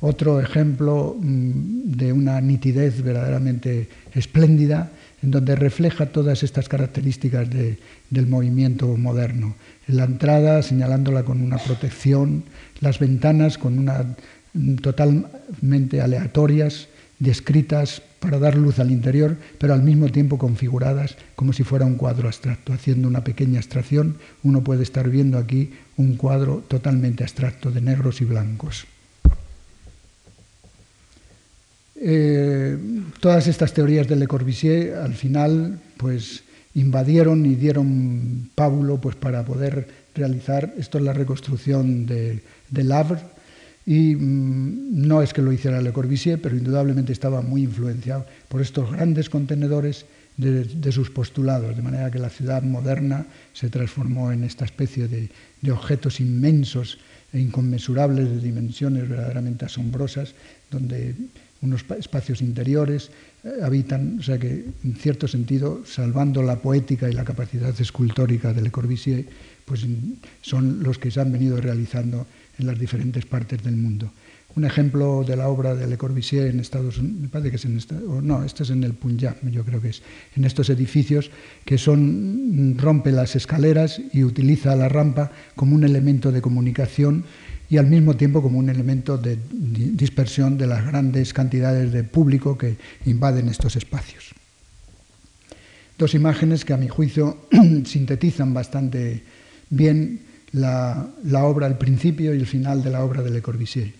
Otro ejemplo mm, de una nitidez verdaderamente espléndida en donde refleja todas estas características del movimiento moderno. La entrada señalándola con una protección, las ventanas con una mm, totalmente aleatorias, descritas para dar luz al interior, pero al mismo tiempo configuradas como si fuera un cuadro abstracto. Haciendo una pequeña abstracción, uno puede estar viendo aquí un cuadro totalmente abstracto de negros y blancos. Eh, todas estas teorías de Le Corbusier al final pues invadieron y dieron pábulo pues para poder realizar esto es la reconstrucción de, de Havre y mm, no es que lo hiciera Le Corbusier pero indudablemente estaba muy influenciado por estos grandes contenedores de, sus postulados de manera que la ciudad moderna se transformó en esta especie de, de objetos inmensos e inconmensurables de dimensiones verdaderamente asombrosas donde unos espacios interiores, eh, habitan, o sea que en cierto sentido, salvando la poética y la capacidad escultórica de Le Corbusier, pues son los que se han venido realizando en las diferentes partes del mundo. Un ejemplo de la obra de Le Corbusier en Estados Unidos, me parece que es en no, este es en el Punjab, yo creo que es, en estos edificios que son, rompe las escaleras y utiliza la rampa como un elemento de comunicación y al mismo tiempo como un elemento de dispersión de las grandes cantidades de público que invaden estos espacios. Dos imágenes que a mi juicio *clears throat* sintetizan bastante bien la, obra, el principio y el final de la obra de Le Corbusier.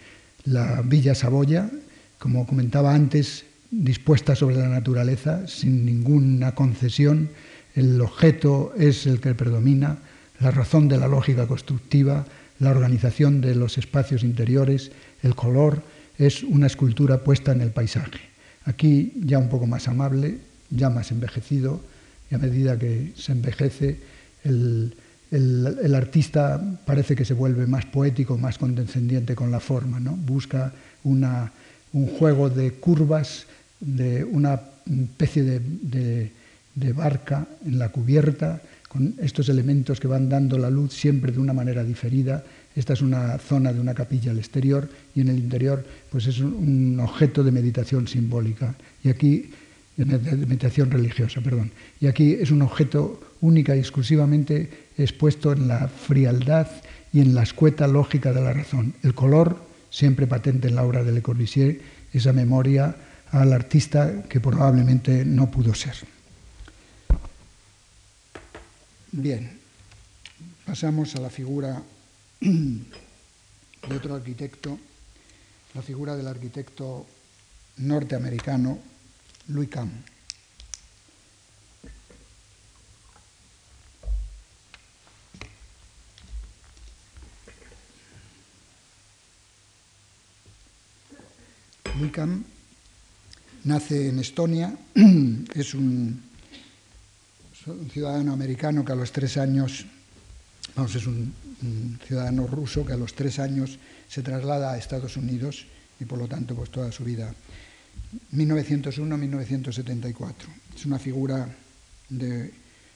La Villa Saboya, como comentaba antes, dispuesta sobre la naturaleza, sin ninguna concesión, el objeto es el que predomina, la razón de la lógica constructiva, la organización de los espacios interiores, el color, es una escultura puesta en el paisaje. Aquí ya un poco más amable, ya más envejecido, y a medida que se envejece, el, artista parece que se vuelve más poético, más condescendiente con la forma, ¿no? busca una, un juego de curvas, de una especie de, de barca en la cubierta, con estos elementos que van dando la luz siempre de una manera diferida. Esta es una zona de una capilla al exterior y en el interior pues es un objeto de meditación simbólica y aquí de meditación religiosa, perdón. Y aquí es un objeto única y exclusivamente expuesto en la frialdad y en la escueta lógica de la razón. El color, siempre patente en la obra de Le Corbusier, esa memoria al artista que probablemente no pudo ser. Bien, pasamos a la figura de otro arquitecto, la figura del arquitecto norteamericano Louis Kahn. Louis Kahn nace en Estonia, *clears throat* es un un ciudadano americano que a los tres años, vamos, es un, ciudadano ruso que a los tres años se traslada a Estados Unidos y por lo tanto pues toda su vida 1901-1974. Es una figura de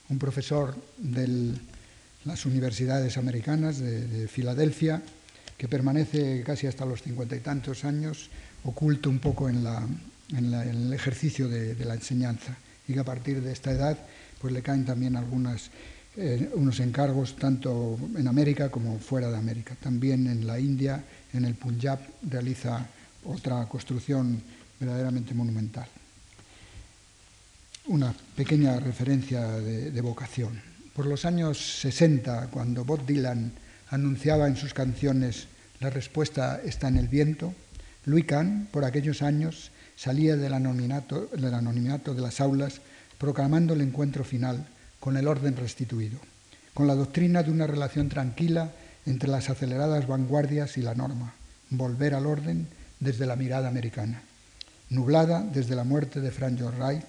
un profesor de las universidades americanas de, Filadelfia que permanece casi hasta los cincuenta y tantos años oculto un poco en, el ejercicio de, de la enseñanza y que a partir de esta edad pues le caen también algunas, eh, unos encargos tanto en América como fuera de América. También en la India, en el Punjab, realiza otra construcción verdaderamente monumental. Una pequeña referencia de, vocación. Por los años 60, cuando Bob Dylan anunciaba en sus canciones La respuesta está en el viento, Louis Kahn, por aquellos años, salía del anonimato, del anonimato de las aulas proclamando el encuentro final con el orden restituido, con la doctrina de una relación tranquila entre las aceleradas vanguardias y la norma, volver al orden desde la mirada americana, nublada desde la muerte de Frank George Wright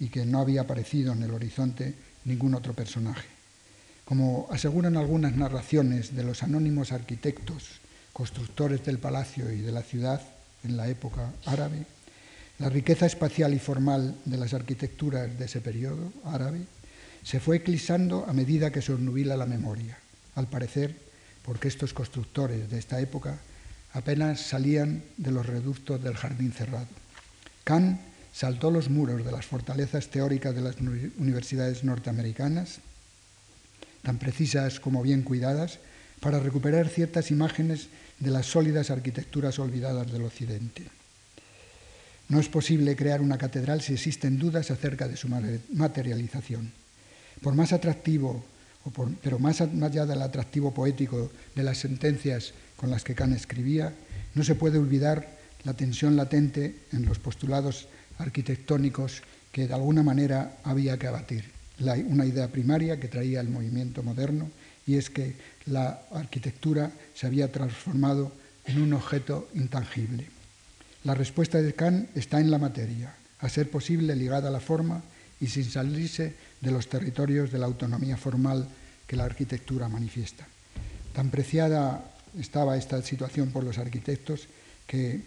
y que no había aparecido en el horizonte ningún otro personaje. Como aseguran algunas narraciones de los anónimos arquitectos, constructores del palacio y de la ciudad en la época árabe, la riqueza espacial y formal de las arquitecturas de ese periodo árabe se fue eclipsando a medida que se obnubila la memoria, al parecer porque estos constructores de esta época apenas salían de los reductos del jardín cerrado. Kant saltó los muros de las fortalezas teóricas de las universidades norteamericanas, tan precisas como bien cuidadas, para recuperar ciertas imágenes de las sólidas arquitecturas olvidadas del Occidente. No es posible crear una catedral si existen dudas acerca de su materialización. Por más atractivo, pero más allá del atractivo poético de las sentencias con las que Kant escribía, no se puede olvidar la tensión latente en los postulados arquitectónicos que de alguna manera había que abatir. una idea primaria que traía el movimiento moderno y es que la arquitectura se había transformado en un objeto intangible. La respuesta de Kant está en la materia, a ser posible ligada a la forma y sin salirse de los territorios de la autonomía formal que la arquitectura manifiesta. Tan preciada estaba esta situación por los arquitectos que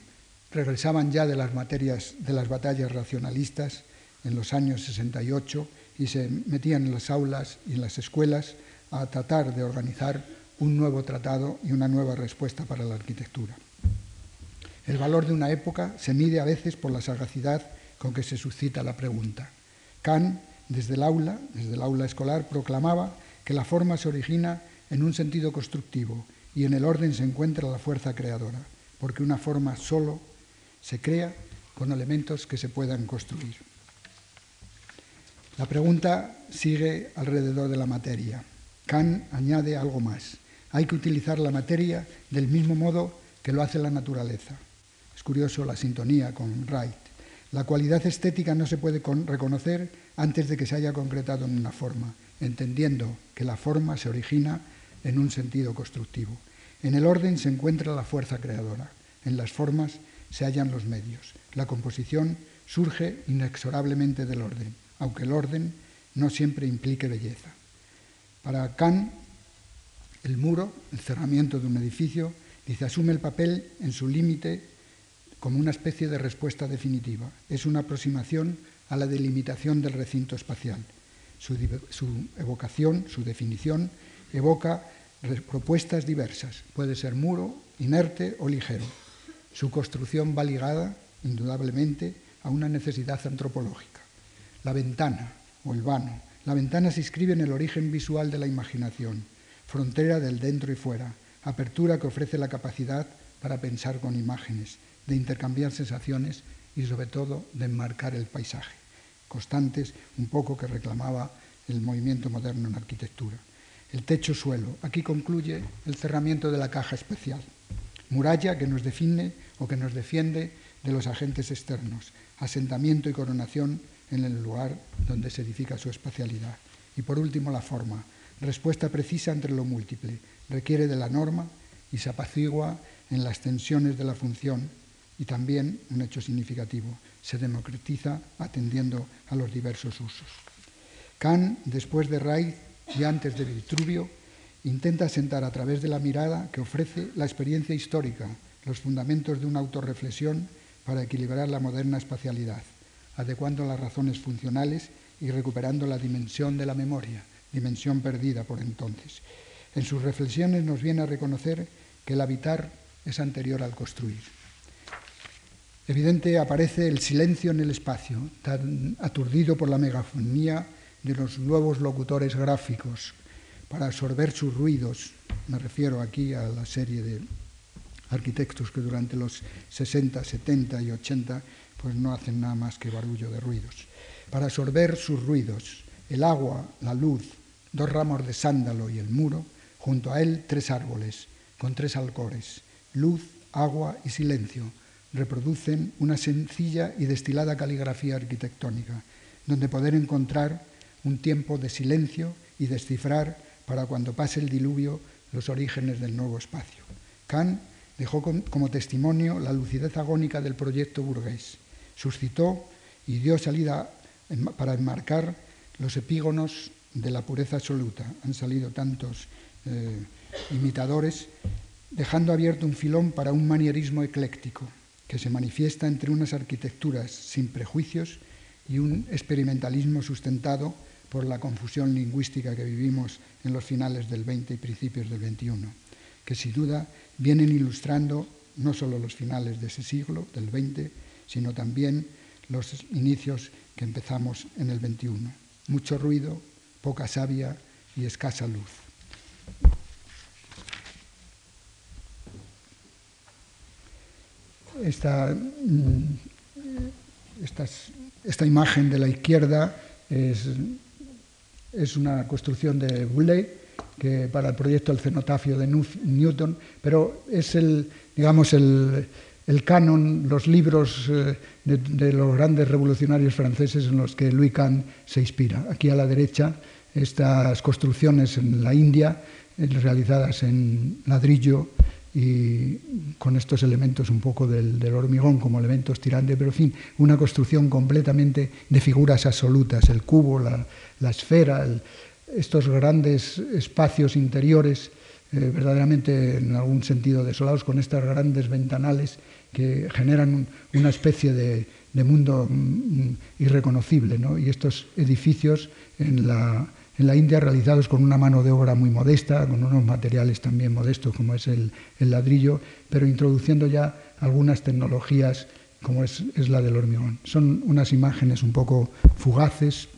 regresaban ya de las materias de las batallas racionalistas en los años 68 y se metían en las aulas y en las escuelas a tratar de organizar un nuevo tratado y una nueva respuesta para la arquitectura. El valor de una época se mide a veces por la sagacidad con que se suscita la pregunta. Kant, desde el aula, desde el aula escolar, proclamaba que la forma se origina en un sentido constructivo y en el orden se encuentra la fuerza creadora, porque una forma solo se crea con elementos que se puedan construir. La pregunta sigue alrededor de la materia. Kant añade algo más. Hay que utilizar la materia del mismo modo que lo hace la naturaleza. Curioso la sintonía con Wright. La cualidad estética no se puede reconocer antes de que se haya concretado en una forma, entendiendo que la forma se origina en un sentido constructivo. En el orden se encuentra la fuerza creadora, en las formas se hallan los medios. La composición surge inexorablemente del orden, aunque el orden no siempre implique belleza. Para Kant, el muro, el cerramiento de un edificio, dice, asume el papel en su límite como una especie de respuesta definitiva. Es una aproximación a la delimitación del recinto espacial. Su, evocación, su definición, evoca propuestas diversas. Puede ser muro, inerte o ligero. Su construcción va ligada, indudablemente, a una necesidad antropológica. La ventana o el vano. La ventana se inscribe en el origen visual de la imaginación, frontera del dentro y fuera, apertura que ofrece la capacidad para pensar con imágenes, de intercambiar sensaciones y sobre todo de enmarcar el paisaje, constantes un poco que reclamaba el movimiento moderno en arquitectura. El techo-suelo. Aquí concluye el cerramiento de la caja especial muralla que nos define o que nos defiende de los agentes externos, asentamiento y coronación en el lugar donde se edifica su espacialidad. Y por último, la forma, respuesta precisa entre lo múltiple, requiere de la norma y se apacigua en las tensiones de la función y también, un hecho significativo, se democratiza atendiendo a los diversos usos. Kant, después de Reich y antes de Vitruvio, intenta sentar a través de la mirada que ofrece la experiencia histórica, los fundamentos de una autorreflexión para equilibrar la moderna espacialidad, adecuando las razones funcionales y recuperando la dimensión de la memoria, dimensión perdida por entonces. En sus reflexiones nos viene a reconocer que el habitar es anterior al construir. Evidente aparece el silencio en el espacio, tan aturdido por la megafonía de los nuevos locutores gráficos, para absorber sus ruidos. Me refiero aquí a la serie de arquitectos que durante los 60, 70 y 80 pues no hacen nada más que barullo de ruidos. Para absorber sus ruidos, el agua, la luz, dos ramos de sándalo y el muro, junto a él tres árboles, con tres alcores, luz, agua y silencio, reproducen una sencilla y destilada caligrafía arquitectónica, donde poder encontrar un tiempo de silencio y descifrar para cuando pase el diluvio los orígenes del nuevo espacio. Kant dejó como testimonio la lucidez agónica del proyecto burgués, suscitó y dio salida para enmarcar los epígonos de la pureza absoluta. Han salido tantos eh, imitadores, dejando abierto un filón para un manierismo ecléctico que se manifiesta entre unas arquitecturas sin prejuicios y un experimentalismo sustentado por la confusión lingüística que vivimos en los finales del 20 y principios del 21, que sin duda vienen ilustrando no solo los finales de ese siglo, del 20, sino también los inicios que empezamos en el 21. Mucho ruido, poca savia y escasa luz. Esta, mm, esta imagen de la izquierda es, es una construcción de Boulay, que para el proyecto El cenotafio de Newton, pero es el, digamos, el, el canon, los libros eh, de, los grandes revolucionarios franceses en los que Louis Kahn se inspira. Aquí a la derecha, estas construcciones en la India, eh, realizadas en ladrillo y con estos elementos un poco del, hormigón como elementos tirantes, pero en fin, una construcción completamente de figuras absolutas, el cubo, la, esfera, estos grandes espacios interiores eh, verdaderamente en algún sentido desolados con estas grandes ventanales que generan una especie de, mundo mm, irreconocible. Y estos edificios en la, en la, India realizados con una mano de obra muy modesta, con unos materiales también modestos como es el, ladrillo, pero introduciendo ya algunas tecnologías como es, es, la del hormigón. Son unas imágenes un poco fugaces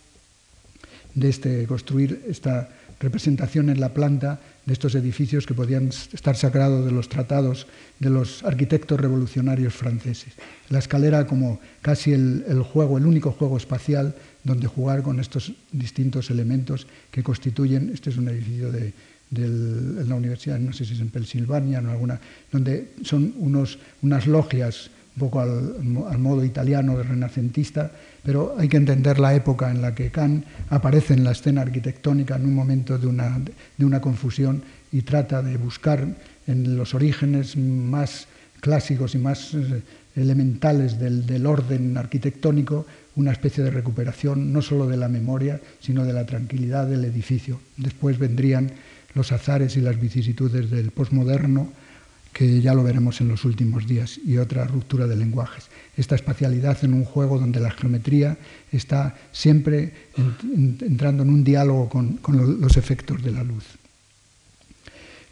de este construir esta representación en la planta de estos edificios que podían estar sacados de los tratados de los arquitectos revolucionarios franceses. La escalera como casi el, juego, el único juego espacial donde jugar con estos distintos elementos que constituyen, este es un edificio de, la universidad, no sé si es en Pensilvania o alguna, donde son unos, unas logias un poco al, modo italiano, renacentista, pero hay que entender la época en la que Kant aparece en la escena arquitectónica en un momento de una, de una confusión y trata de buscar en los orígenes más clásicos y más eh, elementales del, del, orden arquitectónico una especie de recuperación no solo de la memoria, sino de la tranquilidad del edificio. Después vendrían los azares y las vicisitudes del posmoderno, que ya lo veremos en los últimos días, y otra ruptura de lenguajes. Esta espacialidad en un juego donde la geometría está siempre entrando en un diálogo con, los efectos de la luz.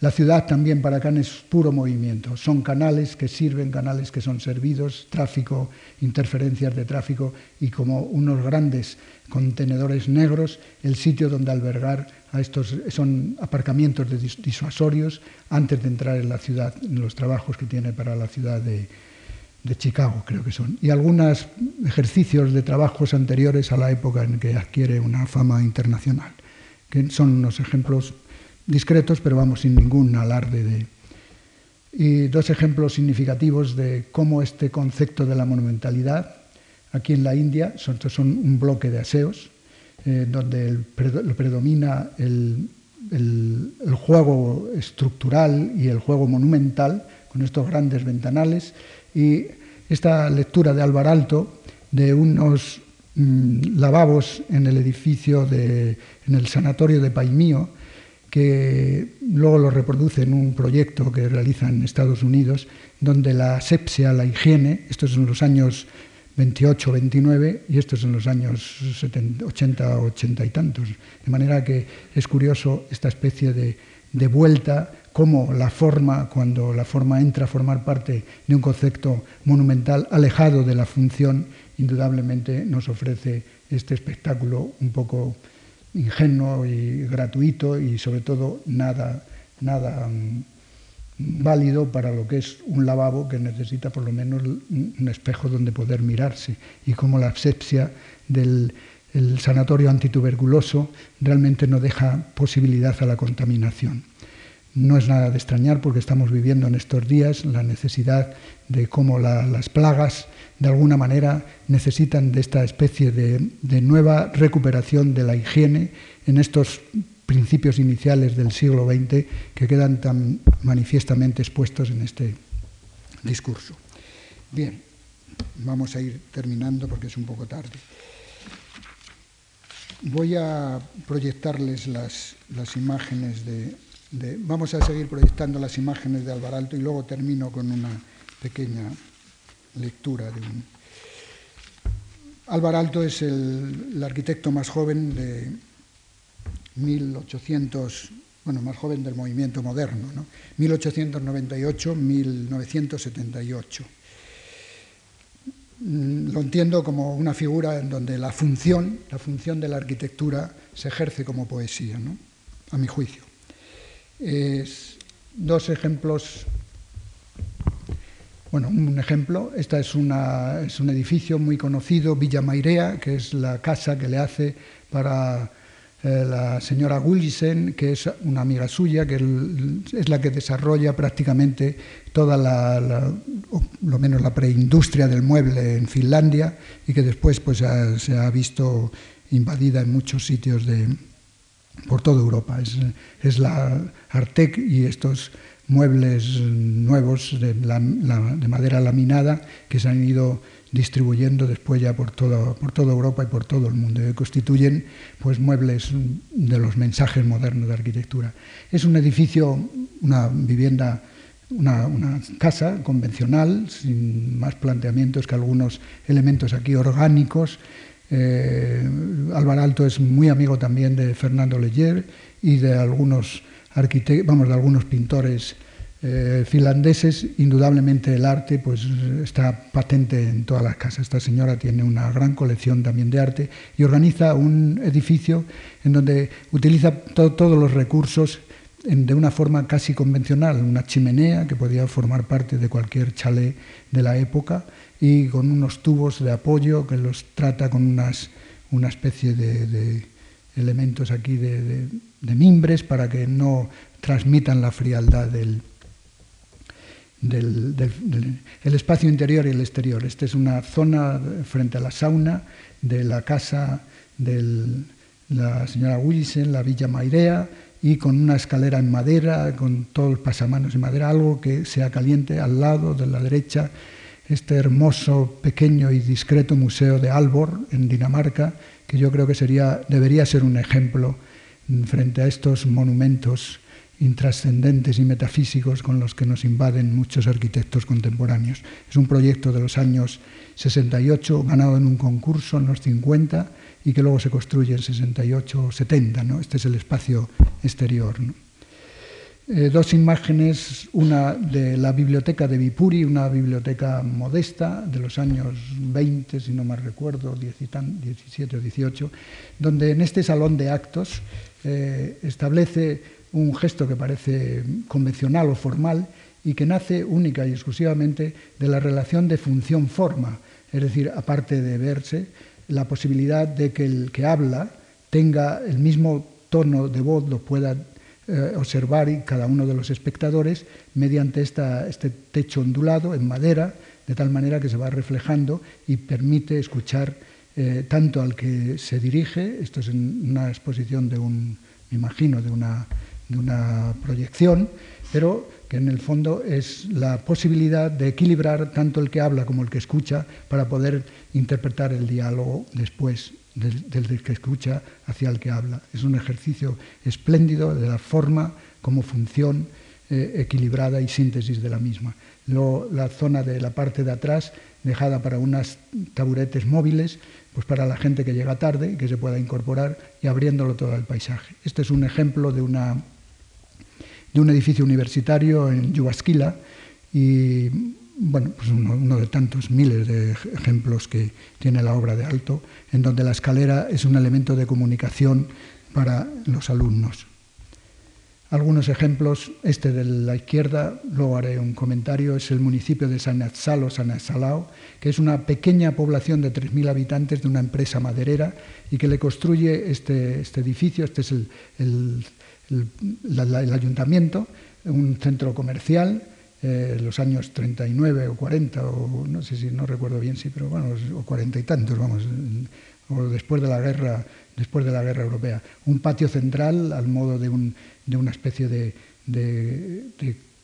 La ciudad también para Kant es puro movimiento. Son canales que sirven, canales que son servidos, tráfico, interferencias de tráfico y como unos grandes contenedores negros, el sitio donde albergar a estos son aparcamientos de disuasorios antes de entrar en la ciudad, en los trabajos que tiene para la ciudad de, Chicago, creo que son. Y algunos ejercicios de trabajos anteriores a la época en que adquiere una fama internacional, que son unos ejemplos discretos, pero vamos, sin ningún alarde de... Y dos ejemplos significativos de cómo este concepto de la monumentalidad, aquí en la India, son, son un bloque de aseos, eh, donde predomina el, juego estructural y el juego monumental, con estos grandes ventanales, y esta lectura de Álvar Alto de unos mm, lavabos en el edificio, de, en el sanatorio de Paimío, que luego lo reproduce en un proyecto que realiza en Estados Unidos, donde la asepsia, la higiene, esto es en los años 28, 29 y estos en los años 80, 80 y tantos. De manera que es curioso esta especie de, de vuelta, cómo la forma, cuando la forma entra a formar parte de un concepto monumental alejado de la función, indudablemente nos ofrece este espectáculo un poco ingenuo y gratuito y sobre todo nada, nada mm, válido para lo que es un lavabo que necesita por lo menos un espejo donde poder mirarse y como la asepsia del sanatorio antituberculoso realmente no deja posibilidad a la contaminación. No es nada de extrañar porque estamos viviendo en estos días la necesidad de cómo las plagas de alguna manera necesitan de esta especie de, de nueva recuperación de la higiene en estos principios iniciales del siglo XX que quedan tan manifiestamente expuestos en este discurso. Bien, vamos a ir terminando porque es un poco tarde. Voy a proyectarles las, las imágenes de, Vamos a seguir proyectando las imágenes de Alvaralto y luego termino con una pequeña lectura de un... Alvaralto es el arquitecto más joven de, 1800, bueno, más joven del movimiento moderno, ¿no? 1898-1978. mm, lo entiendo como una figura en donde la función, la función de la arquitectura se ejerce como poesía, ¿no? a mi juicio. Dos ejemplos. Bueno, un ejemplo, esta es, es un edificio muy conocido, Villa Mairea, que es la casa que le hace para eh, la señora Gullisen, que es una amiga suya, que es la que desarrolla prácticamente toda la, lo menos la preindustria del mueble en Finlandia y que después pues, se ha visto invadida en muchos sitios de, por toda Europa. Es, es la Artec y estos muebles nuevos de, de, madera laminada que se han ido distribuyendo después ya por toda, por toda Europa y por todo el mundo, que constituyen pues, muebles de los mensajes modernos de arquitectura. Es un edificio, una vivienda, una casa convencional, sin más planteamientos que algunos elementos aquí orgánicos. Eh, Álvaro Alto es muy amigo también de Fernando Leyer y de algunos, vamos, de algunos pintores eh, finlandeses, indudablemente el arte pues, está patente en todas las casas. Esta señora tiene una gran colección también de arte y organiza un edificio en donde utiliza todos los recursos de una forma casi convencional, una chimenea que podía formar parte de cualquier chalet de la época y con unos tubos de apoyo que los trata con unas, una especie de, elementos aquí de, de mimbres para que no transmitan la frialdad del, del, el espacio interior y el exterior. Esta es una zona frente a la sauna de la casa de la señora Wilson, la Villa Mairea, y con una escalera en madera, con todos los pasamanos en madera, algo que sea caliente al lado de la derecha, este hermoso, pequeño y discreto museo de Albor, en Dinamarca, que yo creo que sería, debería ser un ejemplo frente a estos monumentos intrascendentes y metafísicos con los que nos invaden muchos arquitectos contemporáneos. Es un proyecto de los años 68, ganado en un concurso en los 50 y que luego se construye en 68 o 70. ¿no? Este es el espacio exterior. Eh, dos imágenes, una de la biblioteca de Vipuri, una biblioteca modesta de los años 20, si no mal recuerdo, 17 o 18, donde en este salón de actos eh, establece un gesto que parece convencional o formal y que nace única y exclusivamente de la relación de función-forma, es decir, aparte de verse, la posibilidad de que el que habla tenga el mismo tono de voz, lo pueda eh, observar y cada uno de los espectadores mediante esta, este techo ondulado en madera, de tal manera que se va reflejando y permite escuchar eh, tanto al que se dirige, esto es en una exposición de un, me imagino, de una de una proyección, pero que en el fondo es la posibilidad de equilibrar tanto el que habla como el que escucha para poder interpretar el diálogo después del, que escucha hacia el que habla. Es un ejercicio espléndido de la forma como función eh, equilibrada y síntesis de la misma. Luego, la zona de la parte de atrás, dejada para unas taburetes móviles, pues para la gente que llega tarde y que se pueda incorporar y abriéndolo todo al paisaje. Este es un ejemplo de una de un edificio universitario en Yuvasquila y bueno, pues uno, de tantos miles de ejemplos que tiene la obra de Alto, en donde la escalera es un elemento de comunicación para los alumnos. Algunos ejemplos, este de la izquierda, luego haré un comentario, es el municipio de San Atzalo, San Azalao, que es una pequeña población de 3.000 habitantes de una empresa maderera y que le construye este, este edificio, este es el, ayuntamiento, un centro comercial, eh, los años 39 o 40, o no sé si no recuerdo bien, sí, pero bueno, o 40 y tantos, vamos, o después de la guerra, después de la guerra europea. Un patio central al modo de, un, de una especie de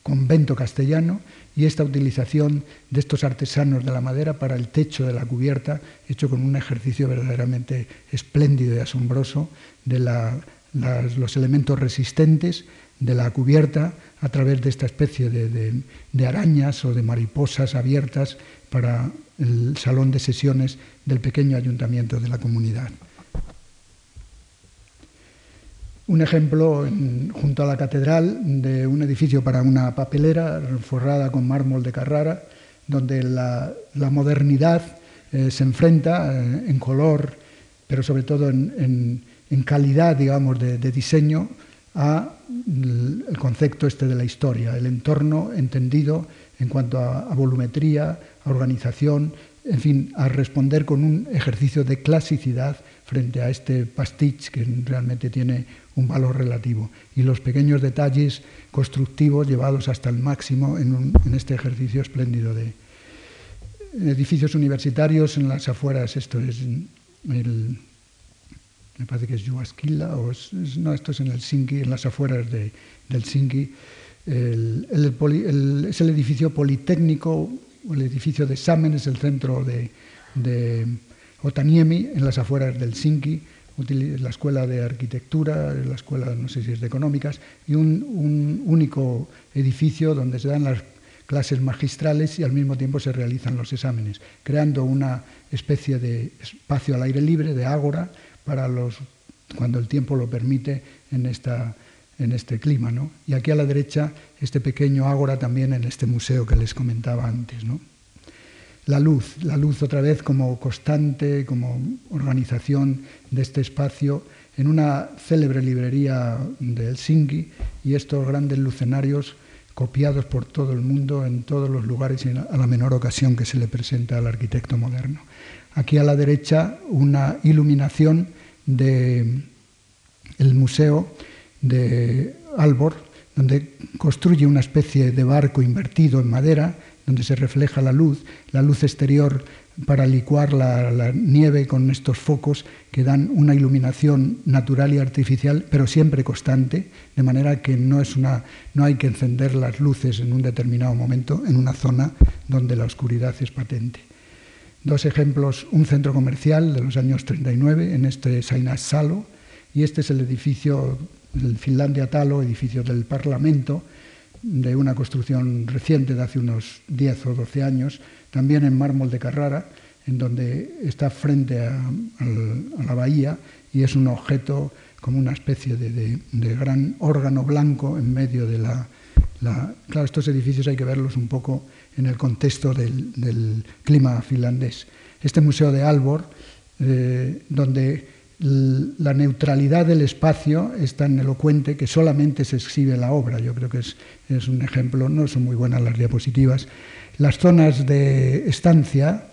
convento castellano y esta utilización de estos artesanos de la madera para el techo de la cubierta, hecho con un ejercicio verdaderamente espléndido y asombroso de la los elementos resistentes de la cubierta a través de esta especie de, arañas o de mariposas abiertas para el salón de sesiones del pequeño ayuntamiento de la comunidad. Un ejemplo junto a la catedral de un edificio para una papelera forrada con mármol de Carrara, donde la modernidad eh, se enfrenta eh, en color, pero sobre todo en, calidad, digamos, de, diseño a el concepto este de la historia, el entorno entendido en cuanto a, a volumetría, a organización, en fin, a responder con un ejercicio de clasicidad frente a este pastiche que realmente tiene un valor relativo. Y los pequeños detalles constructivos llevados hasta el máximo en, este ejercicio espléndido de edificios universitarios en las afueras. Esto es el, me parece que es Yuasquila, o no, esto es en Helsinki, en las afueras de, Helsinki. El, es el edificio politécnico, el edificio de exámenes, el centro de, de Otaniemi, en las afueras del Helsinki, la escuela de arquitectura, la escuela, no sé si es de económicas, y un, único edificio donde se dan las clases magistrales y al mismo tiempo se realizan los exámenes, creando una especie de espacio al aire libre, de ágora, para los, cuando el tiempo lo permite en, esta, en este clima. ¿no? Y aquí a la derecha, este pequeño ágora también en este museo que les comentaba antes. ¿no? la luz, la luz otra vez como constante, como organización de este espacio en una célebre librería de Helsinki y estos grandes lucenarios copiados por todo el mundo en todos los lugares y a la menor ocasión que se le presenta al arquitecto moderno. Aquí a la derecha una iluminación del el museo de Albor, donde construye una especie de barco invertido en madera donde se refleja la luz, la luz exterior para licuar la, nieve con estos focos que dan una iluminación natural y artificial, pero siempre constante, de manera que no, es una, no hay que encender las luces en un determinado momento en una zona donde la oscuridad es patente. Dos ejemplos, un centro comercial de los años 39, en este Sainas Salo, y este es el edificio, el Finlandia Talo, edificio del Parlamento, de una construcción reciente de hace unos 10 o 12 años, también en mármol de Carrara, en donde está frente a, la bahía y es un objeto como una especie de, gran órgano blanco en medio de la, Claro, estos edificios hay que verlos un poco en el contexto del, clima finlandés. Este museo de Albor, eh, donde la neutralidad del espacio es tan elocuente que solamente se exhibe la obra. Yo creo que es, un ejemplo, no son muy buenas las diapositivas. Las zonas de estancia,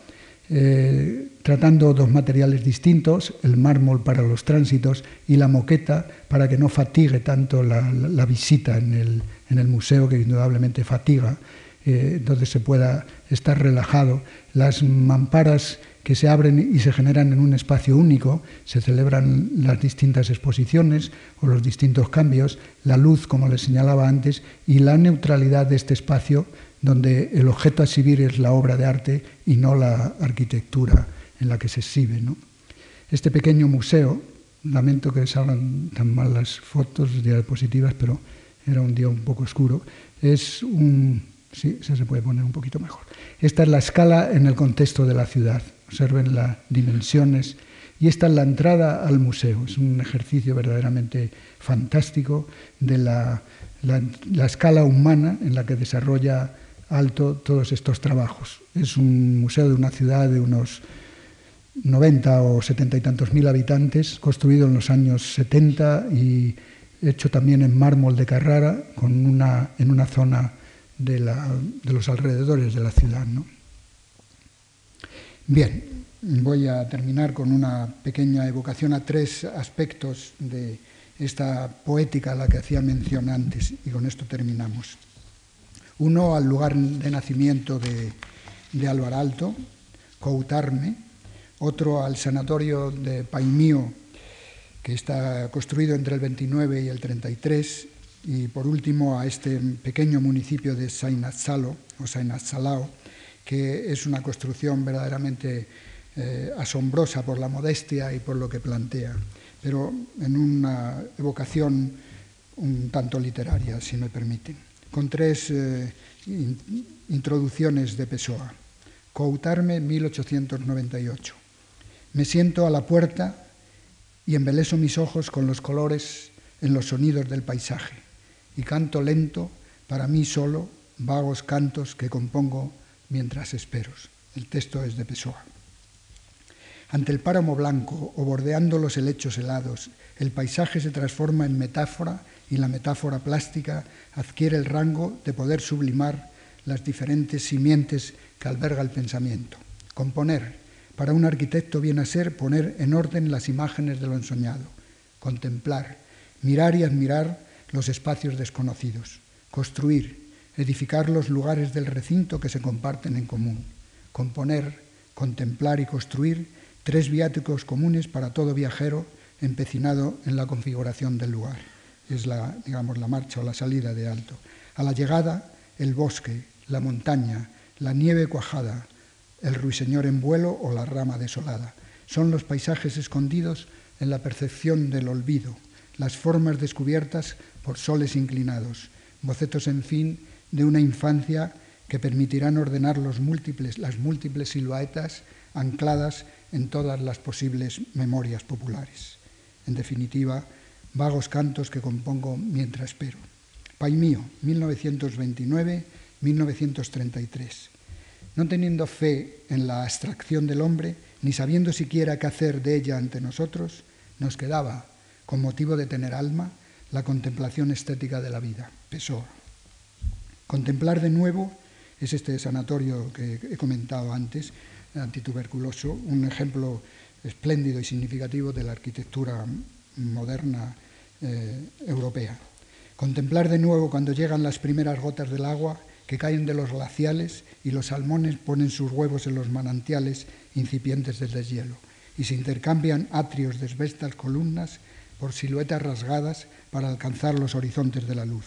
eh, tratando dos materiales distintos, el mármol para los tránsitos y la moqueta para que no fatigue tanto la, visita en el, museo, que indudablemente fatiga, eh, donde se pueda estar relajado. Las mamparas que se abren y se generan en un espacio único, se celebran las distintas exposiciones o los distintos cambios, la luz, como les señalaba antes, y la neutralidad de este espacio donde el objeto a exhibir es la obra de arte y no la arquitectura en la que se exhibe. Este pequeño museo, lamento que salgan tan mal las fotos diapositivas, pero era un día un poco oscuro, es un... Sí, se puede poner un poquito mejor. Esta es la escala en el contexto de la ciudad observen las dimensiones. Y esta es la entrada al museo. Es un ejercicio verdaderamente fantástico de la, escala humana en la que desarrolla Alto todos estos trabajos. Es un museo de una ciudad de unos 90 o 70 y tantos mil habitantes, construido en los años 70 y hecho también en mármol de Carrara, con una, en una zona de, los alrededores de la ciudad. ¿no? Bien, voy a terminar con una pequeña evocación a tres aspectos de esta poética a la que hacía mención antes, y con esto terminamos. Uno al lugar de nacimiento de, de Alto, Coutarme, otro al sanatorio de Paimío, que está construido entre el 29 y el 33, y por último a este pequeño municipio de Sainatzalo, o Sainatzalao, que es una construcción verdaderamente eh, asombrosa por la modestia y por lo que plantea, pero en una evocación un tanto literaria, si me permiten, con tres eh, introducciones de Pessoa. Coutarme 1898. Me siento a la puerta y embeleso mis ojos con los colores en los sonidos del paisaje y canto lento, para mí solo, vagos cantos que compongo mientras espero. El texto es de Pessoa. Ante el páramo blanco o bordeando los helechos helados, el paisaje se transforma en metáfora y la metáfora plástica adquiere el rango de poder sublimar las diferentes simientes que alberga el pensamiento. Componer, para un arquitecto viene a ser poner en orden las imágenes de lo ensoñado, contemplar, mirar y admirar los espacios desconocidos, construir, edificar los lugares del recinto que se comparten en común, componer, contemplar y construir tres viáticos comunes para todo viajero empecinado en la configuración del lugar. Es la, digamos, la marcha o la salida de alto. A la llegada, el bosque, la montaña, la nieve cuajada, el ruiseñor en vuelo o la rama desolada. Son los paisajes escondidos en la percepción del olvido, las formas descubiertas por soles inclinados, bocetos, en fin, de una infancia que permitirán ordenar los múltiples, las múltiples siluetas ancladas en todas las posibles memorias populares. En definitiva, vagos cantos que compongo mientras espero. Pai mío, 1929-1933. No teniendo fe en la abstracción del hombre, ni sabiendo siquiera qué hacer de ella ante nosotros, nos quedaba, con motivo de tener alma, la contemplación estética de la vida. Pessoa. Contemplar de nuevo es este sanatorio que he comentado antes, antituberculoso, un ejemplo espléndido y significativo de la arquitectura moderna eh, europea. Contemplar de nuevo cuando llegan las primeras gotas del agua que caen de los glaciales y los salmones ponen sus huevos en los manantiales incipientes del deshielo y se intercambian atrios de esbestas columnas por siluetas rasgadas para alcanzar los horizontes de la luz.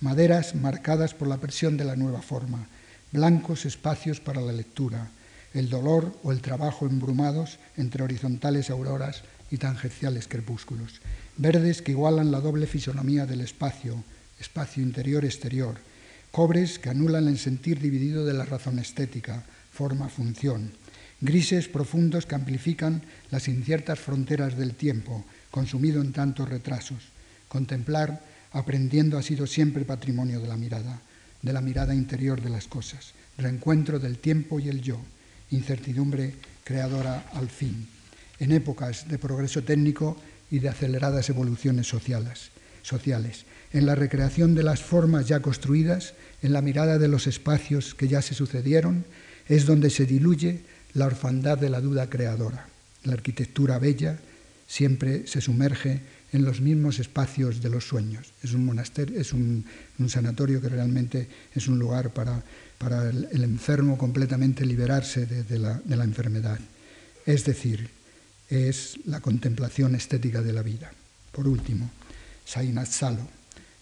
Maderas marcadas por la presión de la nueva forma, blancos espacios para la lectura, el dolor o el trabajo embrumados entre horizontales auroras y tangenciales crepúsculos, verdes que igualan la doble fisonomía del espacio, espacio interior-exterior, cobres que anulan el sentir dividido de la razón estética, forma-función, grises profundos que amplifican las inciertas fronteras del tiempo, consumido en tantos retrasos, contemplar aprendiendo ha sido siempre patrimonio de la mirada, de la mirada interior de las cosas, reencuentro del tiempo y el yo, incertidumbre creadora al fin, en épocas de progreso técnico y de aceleradas evoluciones sociales, sociales, en la recreación de las formas ya construidas, en la mirada de los espacios que ya se sucedieron, es donde se diluye la orfandad de la duda creadora. La arquitectura bella siempre se sumerge en los mismos espacios de los sueños. Es un monasterio, es un, sanatorio que realmente es un lugar para, el, enfermo completamente liberarse de, la, enfermedad. Es decir, es la contemplación estética de la vida. Por último, Sainat Salo,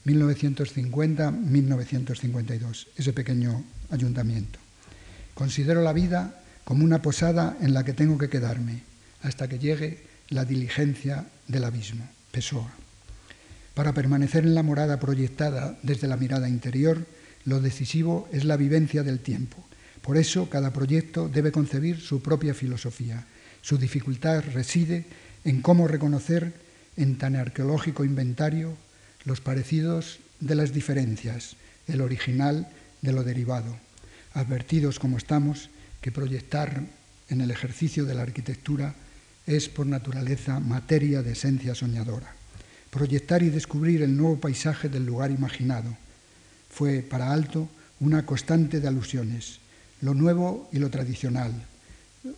1950-1952, ese pequeño ayuntamiento. Considero la vida como una posada en la que tengo que quedarme hasta que llegue la diligencia del abismo. Pessoa. Para permanecer en la morada proyectada desde la mirada interior, lo decisivo es la vivencia del tiempo. Por eso, cada proyecto debe concebir su propia filosofía. Su dificultad reside en cómo reconocer en tan arqueológico inventario los parecidos de las diferencias, el original de lo derivado, advertidos como estamos que proyectar en el ejercicio de la arquitectura es por naturaleza materia de esencia soñadora. Proyectar y descubrir el nuevo paisaje del lugar imaginado fue para Alto una constante de alusiones, lo nuevo y lo tradicional,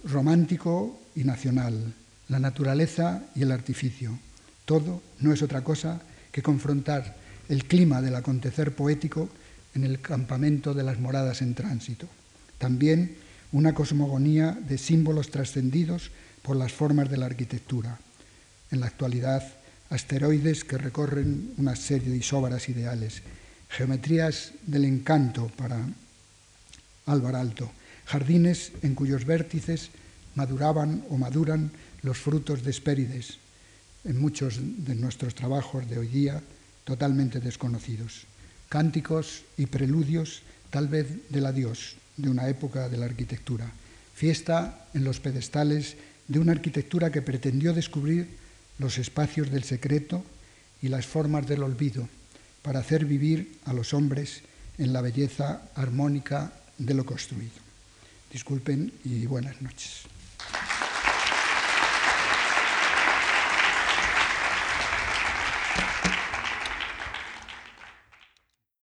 romántico y nacional, la naturaleza y el artificio. Todo no es otra cosa que confrontar el clima del acontecer poético en el campamento de las moradas en tránsito. También una cosmogonía de símbolos trascendidos por las formas de la arquitectura. En la actualidad, asteroides que recorren una serie de isóbaras ideales, geometrías del encanto para Álvaro Alto, jardines en cuyos vértices maduraban o maduran los frutos de Hespérides, en muchos de nuestros trabajos de hoy día totalmente desconocidos, cánticos y preludios tal vez del adiós de una época de la arquitectura, fiesta en los pedestales de una arquitectura que pretendió descubrir los espacios del secreto y las formas del olvido para hacer vivir a los hombres en la belleza armónica de lo construido. Disculpen y buenas noches.